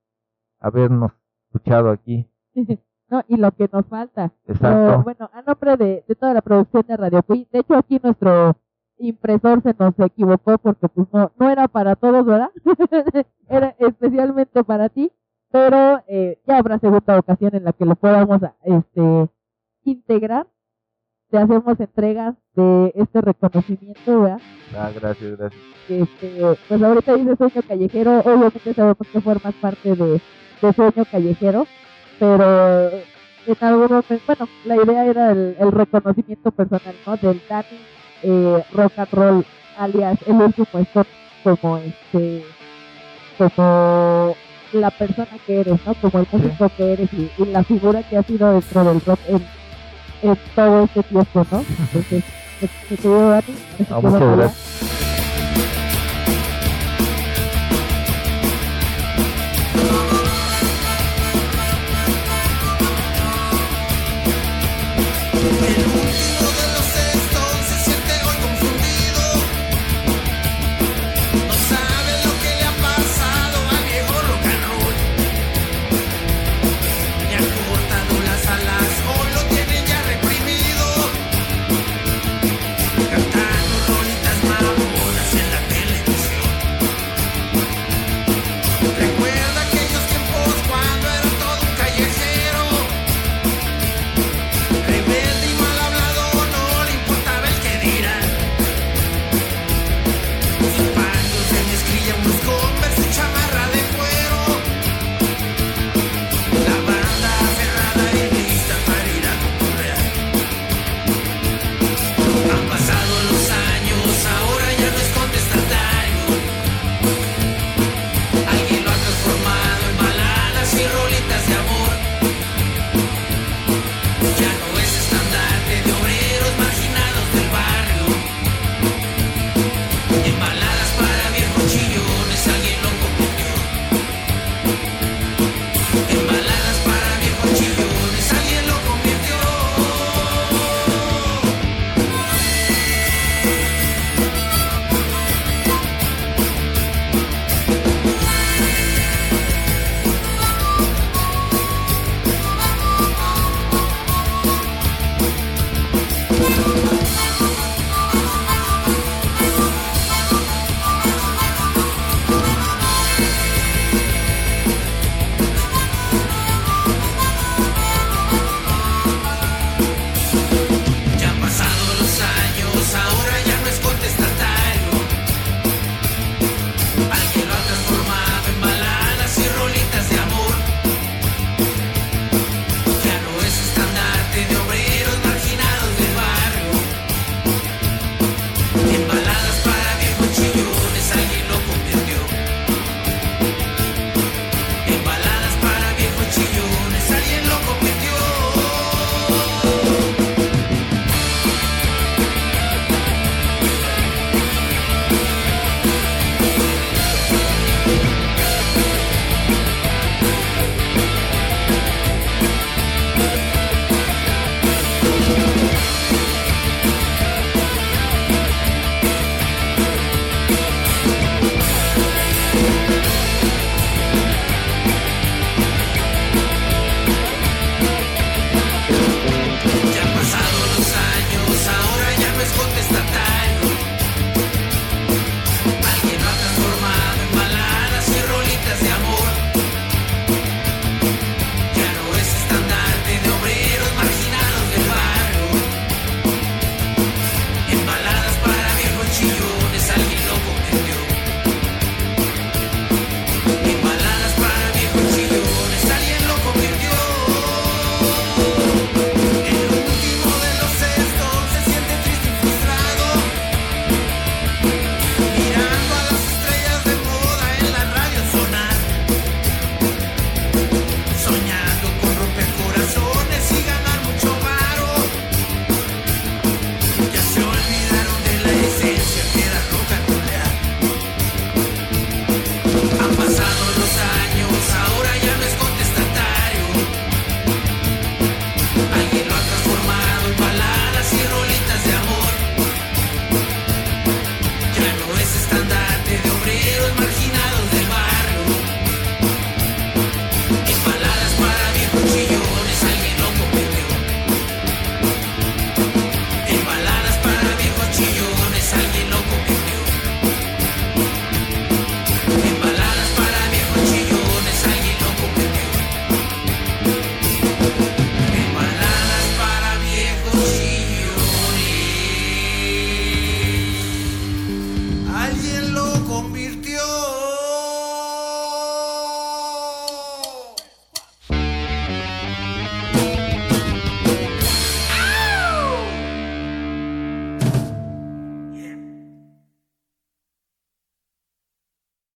habernos escuchado aquí no, y lo que nos falta. Exacto. bueno, a nombre de, de toda la producción de Radio Cui, de hecho aquí nuestro impresor se nos equivocó porque pues no, no era para todos, ¿verdad? era especialmente para ti, pero eh, ya habrá segunda ocasión en la que lo podamos este integrar. Te hacemos entrega de este reconocimiento, ¿verdad? Ah, gracias, gracias. Este, pues ahorita dice Sueño Callejero, obviamente sabemos que formas parte de, de Sueño Callejero, pero en algún momento, bueno, la idea era el, reconocimiento personal, ¿no? Del Dani eh, Rock and Roll, alias el último stop, como este, como la persona que eres, ¿no? Como el músico que eres y, la figura que ha sido dentro del rock en, en todo este tiempo, ¿no? Entonces,